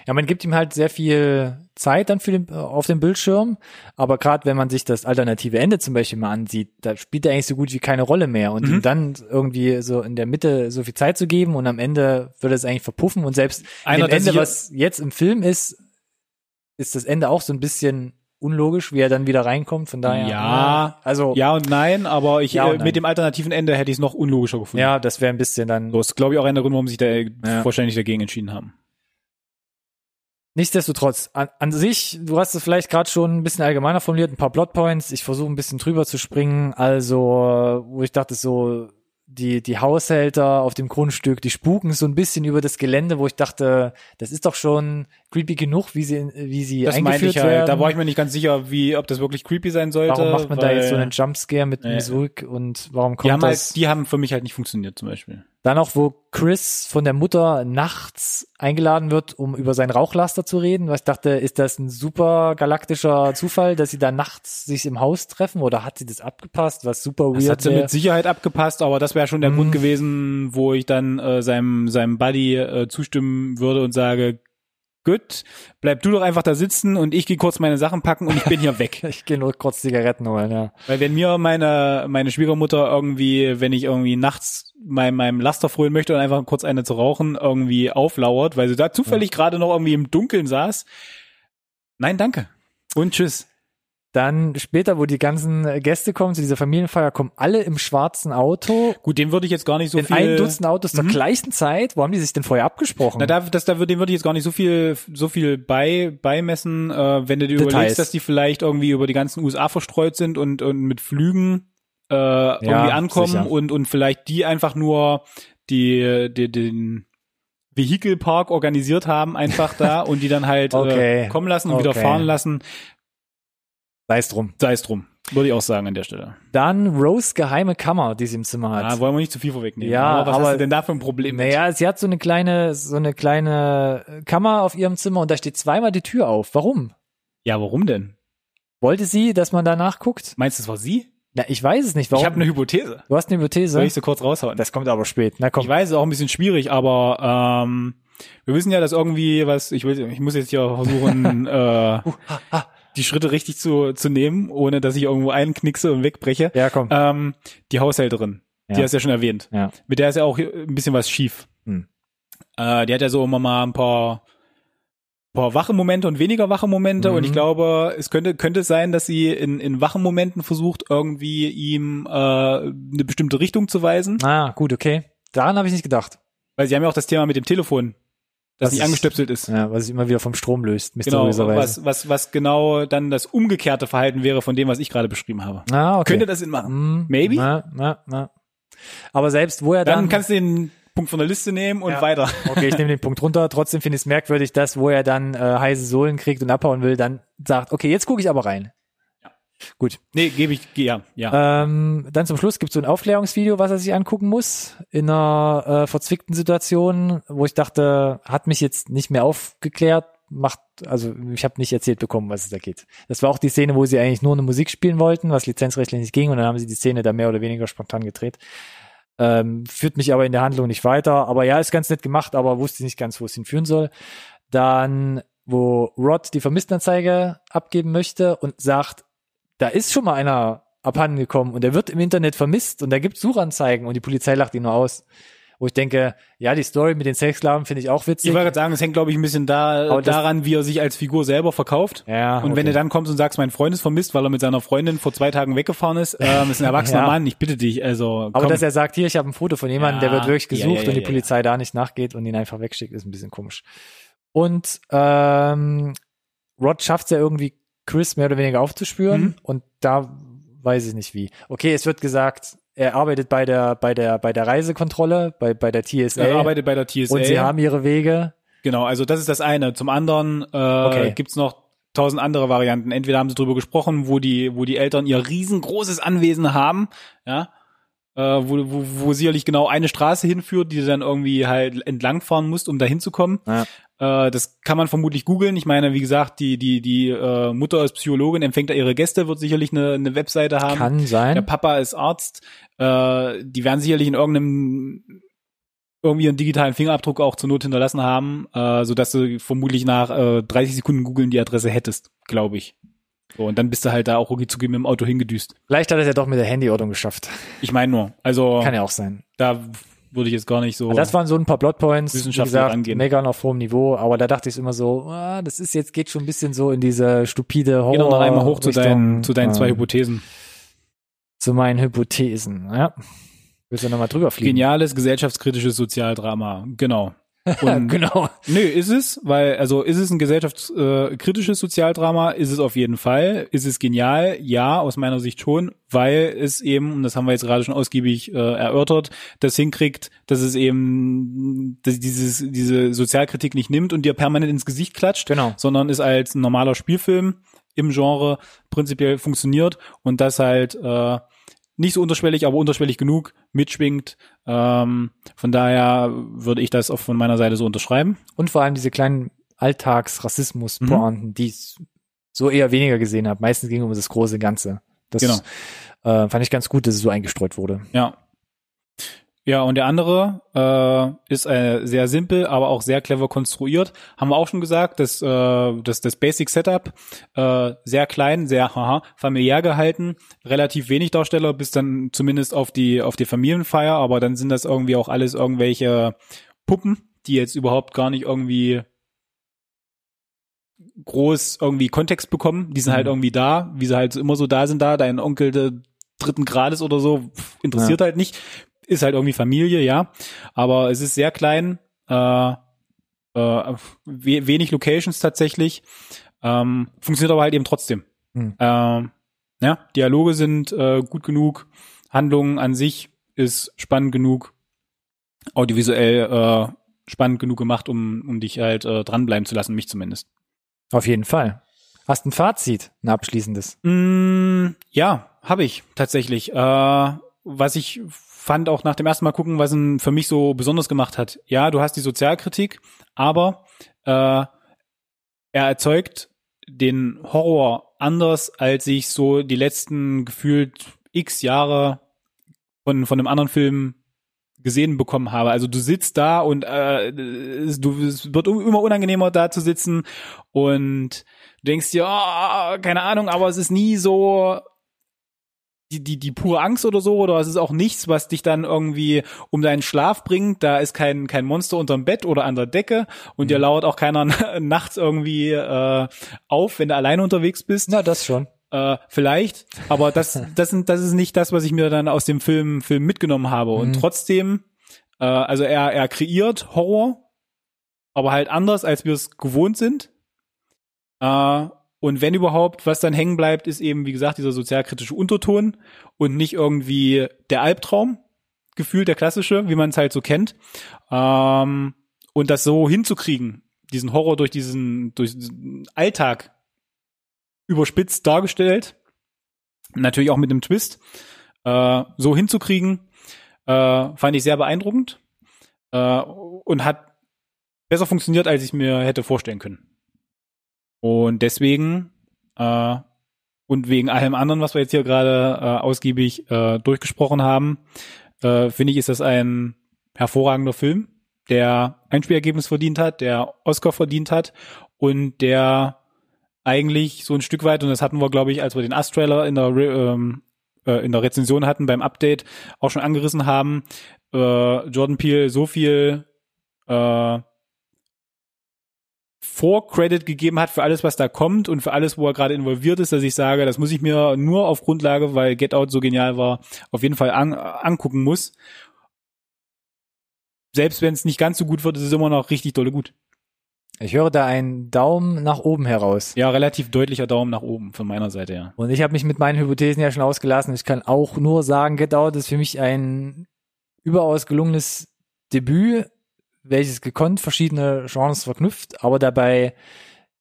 Ja, man gibt ihm halt sehr viel Zeit dann für den, auf dem Bildschirm, aber gerade wenn man sich das alternative Ende zum Beispiel mal ansieht, da spielt er eigentlich so gut wie keine Rolle mehr und Mhm. ihm dann irgendwie so in der Mitte so viel Zeit zu geben und am Ende würde es eigentlich verpuffen und selbst Einer, Ende, was jetzt im Film ist, ist das Ende auch so ein bisschen unlogisch, wie er dann wieder reinkommt, von daher. Ja. also Ja und nein, aber ich Ja äh, nein. mit dem alternativen Ende hätte ich es noch unlogischer gefunden. ja, das wäre ein bisschen dann So ist, glaube ich, auch einer der Gründe, warum sie sich da Ja. wahrscheinlich dagegen entschieden haben. Nichtsdestotrotz, an, an sich, du hast es vielleicht gerade schon ein bisschen allgemeiner formuliert, ein paar Plotpoints. Ich versuche ein bisschen drüber zu springen. Also, wo ich dachte, so die, die Haushälter auf dem Grundstück, die spuken so ein bisschen über das Gelände, wo ich dachte, das ist doch schon creepy genug, wie sie, wie sie Das eingeführt ich werden. halt. Da war ich mir nicht ganz sicher, wie, ob das wirklich creepy sein sollte. warum macht man da weil jetzt so einen Jumpscare mit Ja. Musik und warum die kommt haben das? halt, die haben für mich halt nicht funktioniert, zum Beispiel. Dann auch, wo Chris von der Mutter nachts eingeladen wird, um über sein Rauchlaster zu reden. Was ich dachte, ist das ein super galaktischer Zufall, dass sie da nachts sich im Haus treffen oder hat sie das abgepasst, was super Das weird hat sie wär? mit Sicherheit abgepasst, aber das wäre schon der Mhm. Grund gewesen, wo ich dann äh, seinem, seinem Buddy äh, zustimmen würde und sage, gut, bleib du doch einfach da sitzen und ich gehe kurz meine Sachen packen und ich bin hier weg. Ich gehe nur kurz Zigaretten holen, ja. Weil wenn mir meine, meine Schwiegermutter irgendwie, wenn ich irgendwie nachts mein, meinem Laster frönen möchte und einfach kurz eine zu rauchen, irgendwie auflauert, weil sie da zufällig gerade noch irgendwie im Dunkeln saß. Nein, danke. Und tschüss. Dann später, wo die ganzen Gäste kommen, zu dieser Familienfeier, kommen alle im schwarzen Auto. Gut, dem würde ich jetzt gar nicht so in viel. ein Dutzend Autos zur Mhm. gleichen Zeit. Wo haben die sich denn vorher abgesprochen? Na, da, das, da, dem würde ich jetzt gar nicht so viel, so viel bei, beimessen, äh, wenn du dir Details. überlegst, dass die vielleicht irgendwie über die ganzen USA verstreut sind und, und mit Flügen äh, irgendwie ankommen sicher. und, und vielleicht die einfach nur die, die, den Vehikelpark organisiert haben, einfach da und die dann halt Okay. äh, kommen lassen und wieder Okay. fahren lassen. Sei es drum. Sei es drum. Würde ich auch sagen an der Stelle. Dann Rose geheime Kammer, die sie im Zimmer hat. Ja, wollen wir nicht zu viel vorwegnehmen. Ja, aber was aber- hast du denn da für ein Problem? Naja, sie hat so eine kleine, so eine kleine Kammer auf ihrem Zimmer und da steht zweimal die Tür auf. Warum? Ja, warum denn? Wollte sie, dass man da nachguckt? Meinst du, es war sie? Na, ich weiß es nicht. Warum? Ich habe eine Hypothese. du hast eine Hypothese? Soll ich sie kurz raushauen? das kommt aber spät. Na komm. Ich weiß, es ist auch ein bisschen schwierig, aber ähm, wir wissen ja, dass irgendwie was, ich will, ich muss jetzt hier versuchen, äh, die Schritte richtig zu, zu nehmen, ohne dass ich irgendwo einknickse und wegbreche. Ja, komm. Ähm, die Haushälterin, die Ja. hast du ja schon erwähnt. Ja. Mit der ist ja auch ein bisschen was schief. Hm. Äh, die hat ja so immer mal ein paar paar wache Momente und weniger wache Momente Mhm. und ich glaube, es könnte könnte sein, dass sie in in wachen Momenten versucht irgendwie ihm äh, eine bestimmte Richtung zu weisen, Ah, gut, okay. Daran habe ich nicht gedacht. weil sie haben ja auch das Thema mit dem Telefon, das Was nicht angestöpselt ist. Ja, was sich immer wieder vom Strom löst, Genau, mysteriöserweise. was, was, was genau dann das umgekehrte Verhalten wäre von dem, was ich gerade beschrieben habe. ah, okay. Könnte das Sinn machen? Hm, Maybe? Na, na, na. Aber selbst wo er Dann, dann, kannst du den Punkt von der Liste nehmen und Ja. weiter. okay, ich nehme den Punkt runter. Trotzdem finde ich es merkwürdig, dass wo er dann äh, heiße Sohlen kriegt und abhauen will, dann sagt, okay, jetzt gucke ich aber rein. Gut. Nee, gebe ich, ja, ja. Ähm, dann zum Schluss gibt es so ein Aufklärungsvideo, was er sich angucken muss, in einer äh, verzwickten Situation, wo ich dachte, hat mich jetzt nicht mehr aufgeklärt, macht, also ich habe nicht erzählt bekommen, was es da geht. Das war auch die Szene, wo sie eigentlich nur eine Musik spielen wollten, was lizenzrechtlich nicht ging, und dann haben sie die Szene da mehr oder weniger spontan gedreht. Ähm, führt mich aber in der Handlung nicht weiter. Aber ja, ist ganz nett gemacht, aber wusste nicht ganz, wo es hinführen soll. Dann, wo Rod die Vermisstenanzeige abgeben möchte und sagt, da ist schon mal einer abhanden gekommen und er wird im Internet vermisst und da gibt Suchanzeigen und die Polizei lacht ihn nur aus. Wo ich denke, ja, die Story mit den Sexsklaven finde ich auch witzig. Ich wollte gerade sagen, es hängt, glaube ich, ein bisschen da, Aber daran, wie er sich als Figur selber verkauft. Ja, Und wenn okay. du dann kommst und sagst, mein Freund ist vermisst, weil er mit seiner Freundin vor zwei Tagen weggefahren ist, ähm, ist ein erwachsener Ja. Mann, ich bitte dich, also Aber komm. dass er sagt, hier, ich habe ein Foto von jemandem, der Ja, wird wirklich gesucht ja, und die Polizei da nicht nachgeht und ihn einfach wegschickt, ist ein bisschen komisch. Und ähm, Rod schafft es ja irgendwie, Chris mehr oder weniger aufzuspüren Mhm. und da weiß ich nicht wie. Okay, es wird gesagt, er arbeitet bei der bei der bei der Reisekontrolle, bei bei der TSA er arbeitet bei der TSA. und sie haben ihre Wege. Genau, also das ist das eine. Zum anderen äh, Okay. gibt's noch tausend andere Varianten. Entweder haben sie drüber gesprochen, wo die, wo die Eltern ihr riesengroßes Anwesen haben, ja, äh, wo, wo, wo sicherlich genau eine Straße hinführt, die du dann irgendwie halt entlangfahren musst, um da hinzukommen. Ja. Äh, das kann man vermutlich googeln. Ich meine, wie gesagt, die, die, die äh, Mutter ist Psychologin, empfängt da ihre Gäste, wird sicherlich eine, eine Webseite haben. Kann Der sein. Papa ist Arzt. Äh, die werden sicherlich in irgendeinem irgendwie einen digitalen Fingerabdruck auch zur Not hinterlassen haben, äh, so dass du vermutlich nach äh, 30 Sekunden googeln die Adresse hättest, glaube ich. So, und dann bist du halt da auch rucki zucki mit dem Auto hingedüst. Vielleicht hat er es ja doch mit der Handyortung geschafft. Ich meine nur, also Kann ja auch sein. da würde ich jetzt gar nicht so. Aber Das waren so ein paar Plotpoints, Wissenschaftlich gesagt, rangehen. meckern auf hohem Niveau, aber da dachte ich immer so, ah, das ist jetzt geht schon ein bisschen so in diese stupide Horror. Geh noch einmal hoch zu deinen, zu deinen zwei ähm, Hypothesen. Zu meinen Hypothesen, ja. Willst du nochmal drüber fliegen? Geniales gesellschaftskritisches Sozialdrama, genau. Genau. Nö, ist es, weil, also ist es ein gesellschaftskritisches kritisches Sozialdrama? Ist es auf jeden Fall. Ist es genial? Ja, aus meiner Sicht schon, weil es eben, und das haben wir jetzt gerade schon ausgiebig äh, erörtert, das hinkriegt, dass es eben dass dieses, diese Sozialkritik nicht nimmt und dir permanent ins Gesicht klatscht, Genau. sondern es als ein normaler Spielfilm im Genre prinzipiell funktioniert und das halt äh, nicht so unterschwellig, aber unterschwellig genug mitschwingt. Ähm, von daher würde ich das auch von meiner Seite so unterschreiben. Und vor allem diese kleinen Alltags-Rassismus-Pointen, Mhm. die ich so eher weniger gesehen habe. Meistens ging es um das große Ganze. Das Genau. äh, fand ich ganz gut, dass es so eingestreut wurde. Ja. Ja, und der andere äh, ist äh, sehr simpel, aber auch sehr clever konstruiert. Haben wir auch schon gesagt, dass äh, das, das Basic Setup äh, sehr klein, sehr haha, familiär gehalten, relativ wenig Darsteller, bis dann zumindest auf die auf die Familienfeier, aber dann sind das irgendwie auch alles irgendwelche Puppen, die jetzt überhaupt gar nicht irgendwie groß irgendwie Kontext bekommen. Die sind halt Mhm. irgendwie da, wie sie halt immer so da sind da. Dein Onkel der dritten Grades oder so interessiert halt nicht. Ist halt irgendwie Familie, ja. Aber es ist sehr klein. Äh, äh, we wenig Locations tatsächlich. Ähm, funktioniert aber halt eben trotzdem. Mhm. Ähm, ja, Dialoge sind äh, gut genug. Handlung an sich ist spannend genug. Audiovisuell äh, spannend genug gemacht, um, um dich halt äh, dranbleiben zu lassen, mich zumindest. Auf jeden Fall. Hast ein Fazit, ein abschließendes. Mm, ja, habe ich tatsächlich. Äh, was ich fand auch nach dem ersten Mal gucken, was ihn für mich so besonders gemacht hat. Ja, du hast die Sozialkritik, aber äh, er erzeugt den Horror anders, als ich so die letzten gefühlt x Jahre von von einem anderen Film gesehen bekommen habe. Also du sitzt da und äh, du, es wird immer unangenehmer da zu sitzen und du denkst dir, oh, keine Ahnung, aber es ist nie so die, die, die pure Angst oder so, oder es ist auch nichts, was dich dann irgendwie um deinen Schlaf bringt. Da ist kein, kein Monster unterm Bett oder an der Decke und dir lauert auch keiner nachts irgendwie äh, auf, wenn du alleine unterwegs bist. Na, das schon. Äh, vielleicht, aber das, das, sind, das ist nicht das, was ich mir dann aus dem Film, Film mitgenommen habe. Und Mhm. trotzdem, äh, also er, er kreiert Horror, aber halt anders, als wir es gewohnt sind. Äh, und wenn überhaupt, was dann hängen bleibt, ist eben, wie gesagt, dieser sozialkritische Unterton und nicht irgendwie der Albtraum, gefühlt der klassische, wie man es halt so kennt. Ähm, und das so hinzukriegen, diesen Horror durch diesen, durch diesen Alltag überspitzt dargestellt, natürlich auch mit einem Twist, äh, so hinzukriegen, äh, fand ich sehr beeindruckend äh, und hat besser funktioniert, als ich mir hätte vorstellen können. Und deswegen äh, und wegen allem anderen, was wir jetzt hier gerade äh, ausgiebig äh, durchgesprochen haben, äh, finde ich, ist das ein hervorragender Film, der ein Spielergebnis verdient hat, der Oscar verdient hat und der eigentlich so ein Stück weit, und das hatten wir, glaube ich, als wir den Astrailer in der, ähm, äh, in der Rezension hatten beim Update auch schon angerissen haben, äh, Jordan Peele so viel äh, Vor-Credit gegeben hat für alles, was da kommt und für alles, wo er gerade involviert ist, dass ich sage, das muss ich mir nur auf Grundlage, weil Get Out so genial war, auf jeden Fall an, angucken muss. Selbst wenn es nicht ganz so gut wird, ist es immer noch richtig dolle gut. Ich höre da einen Daumen nach oben heraus. Ja, relativ deutlicher Daumen nach oben von meiner Seite, ja. Und ich habe mich mit meinen Hypothesen ja schon ausgelassen. Ich kann auch nur sagen, Get Out ist für mich ein überaus gelungenes Debüt, welches gekonnt verschiedene Genres verknüpft, aber dabei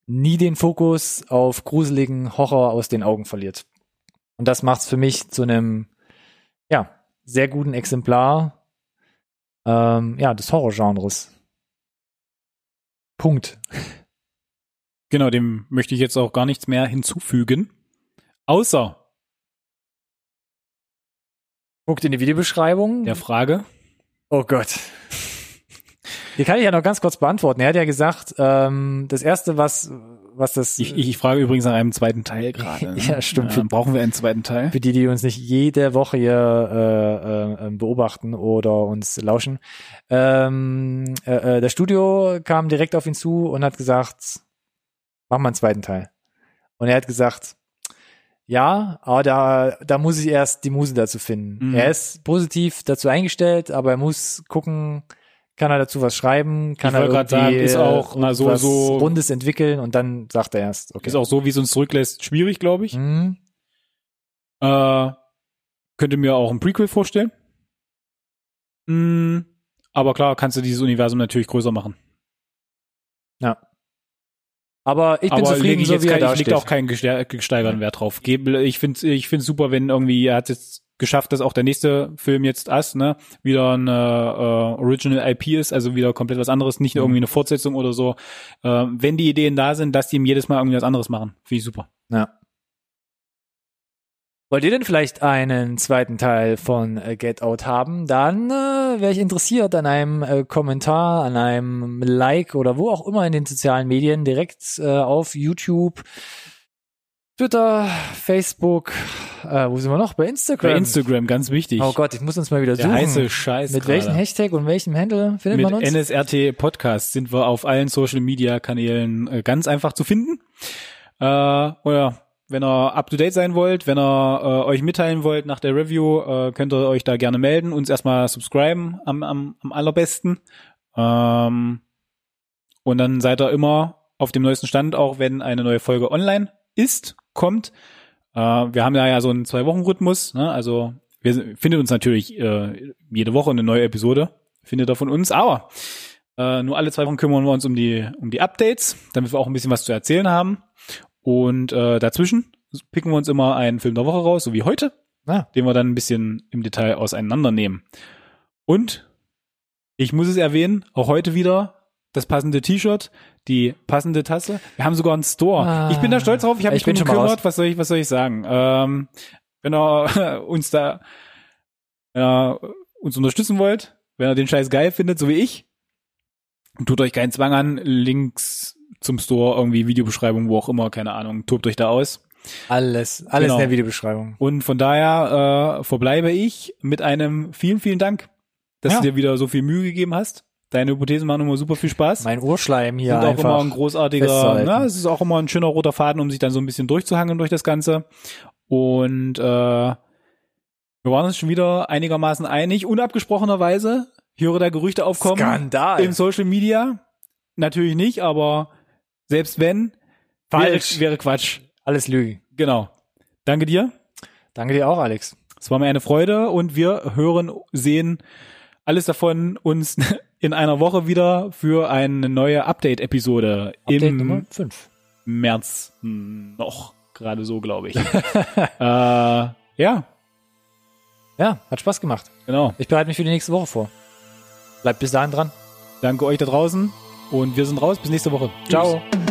nie den Fokus auf gruseligen Horror aus den Augen verliert. Und das macht es für mich zu einem, ja, sehr guten Exemplar, ähm, ja, des Horrorgenres. Punkt. Genau, dem möchte ich jetzt auch gar nichts mehr hinzufügen. Außer Guckt in die Videobeschreibung. der Frage. Oh Gott. Die kann ich ja noch ganz kurz beantworten. Er hat ja gesagt, ähm, das erste, was, was das Ich, ich, ich frage übrigens nach einem zweiten Teil gerade. ne? Ja, stimmt. Ja, brauchen wir einen zweiten Teil? für die, die uns nicht jede Woche hier äh, äh, ähm, beobachten oder uns lauschen. Ähm, äh, äh, das Studio kam direkt auf ihn zu und hat gesagt, mach mal einen zweiten Teil. Und er hat gesagt, ja, aber da, da muss ich erst die Muse dazu finden. Mhm. Er ist positiv dazu eingestellt, aber er muss gucken, kann er dazu was schreiben, kann Ich er irgendwie, sagen, ist auch, na, so- was so- Rundes entwickeln und dann sagt er erst, okay. Ist auch so, wie es uns zurücklässt, schwierig, glaube ich. Mhm. Äh, könnte mir auch ein Prequel vorstellen. Mm, aber klar, kannst du dieses Universum natürlich größer machen. Ja. Aber ich bin aber zufrieden, ich so wie er kein, ich da steht. auch keinen gesteigerten Wert drauf. Ich finde ich finde super, wenn irgendwie er hat jetzt geschafft, dass auch der nächste Film jetzt Us, ne, wieder ein äh, Original IP ist, also wieder komplett was anderes, nicht Mhm. irgendwie eine Fortsetzung oder so. Äh, wenn die Ideen da sind, dass die ihm jedes Mal irgendwie was anderes machen, finde ich super. Ja. Wollt ihr denn vielleicht einen zweiten Teil von äh, Get Out haben? Dann äh, wäre ich interessiert an einem äh, Kommentar, an einem Like oder wo auch immer in den sozialen Medien, direkt äh, auf YouTube, Twitter, Facebook, äh, wo sind wir noch? Bei Instagram. Bei Instagram, ganz wichtig. Oh Gott, ich muss uns mal wieder der suchen. heiße Scheiß. Mit welchem Hashtag und welchem Handle findet Mit man uns? NSRT Podcast sind wir auf allen Social Media Kanälen äh, ganz einfach zu finden. Äh, oder wenn ihr up to date sein wollt, wenn ihr äh, euch mitteilen wollt nach der Review, äh, könnt ihr euch da gerne melden, uns erstmal subscriben am, am, am allerbesten. Ähm, und dann seid ihr immer auf dem neuesten Stand, auch wenn eine neue Folge online ist, kommt. Äh, wir haben da ja so einen Zwei-Wochen-Rhythmus, ne? also wir findet uns natürlich äh, jede Woche eine neue Episode, findet ihr von uns, aber äh, nur alle zwei Wochen kümmern wir uns um die, um die Updates, damit wir auch ein bisschen was zu erzählen haben. Und äh, dazwischen picken wir uns immer einen Film der Woche raus, so wie heute, Ah. den wir dann ein bisschen im Detail auseinandernehmen. Und ich muss es erwähnen, auch heute wieder das passende T-Shirt, die passende Tasse. Wir haben sogar einen Store. Ah. ich bin da stolz drauf. Ich habe mich drum gekümmert. Was soll ich, was soll ich sagen? Ähm, wenn ihr uns da ihr uns unterstützen wollt, wenn ihr den Scheiß geil findet, so wie ich, tut euch keinen Zwang an. Links zum Store, irgendwie Videobeschreibung, wo auch immer, keine Ahnung, tobt euch da aus. Alles, alles Genau. in der Videobeschreibung. Und von daher äh, verbleibe ich mit einem vielen, vielen Dank, dass Ja. du dir wieder so viel Mühe gegeben hast. Deine Hypothesen machen immer super viel Spaß. Mein Urschleim hier sind auch einfach. immer ein großartiger, na, es ist auch immer ein schöner roter Faden, um sich dann so ein bisschen durchzuhangeln durch das Ganze. Und äh, wir waren uns schon wieder einigermaßen einig, unabgesprochenerweise. Ich höre da Gerüchte aufkommen Skandal. im Social Media. Natürlich nicht, aber selbst wenn, Falsch. Wäre, wäre Quatsch. Alles Lüge. Genau. Danke dir. Danke dir auch, Alex. Es war mir eine Freude und wir hören, sehen alles davon uns in einer Woche wieder für eine neue Update-Episode Update im Nummer 5. März noch. Gerade so, glaube ich. äh, ja, Ja, hat Spaß gemacht. genau. Ich bereite mich für die nächste Woche vor. Bleibt bis dahin dran. Danke euch da draußen und wir sind raus. Bis nächste Woche. Ciao. Tschüss.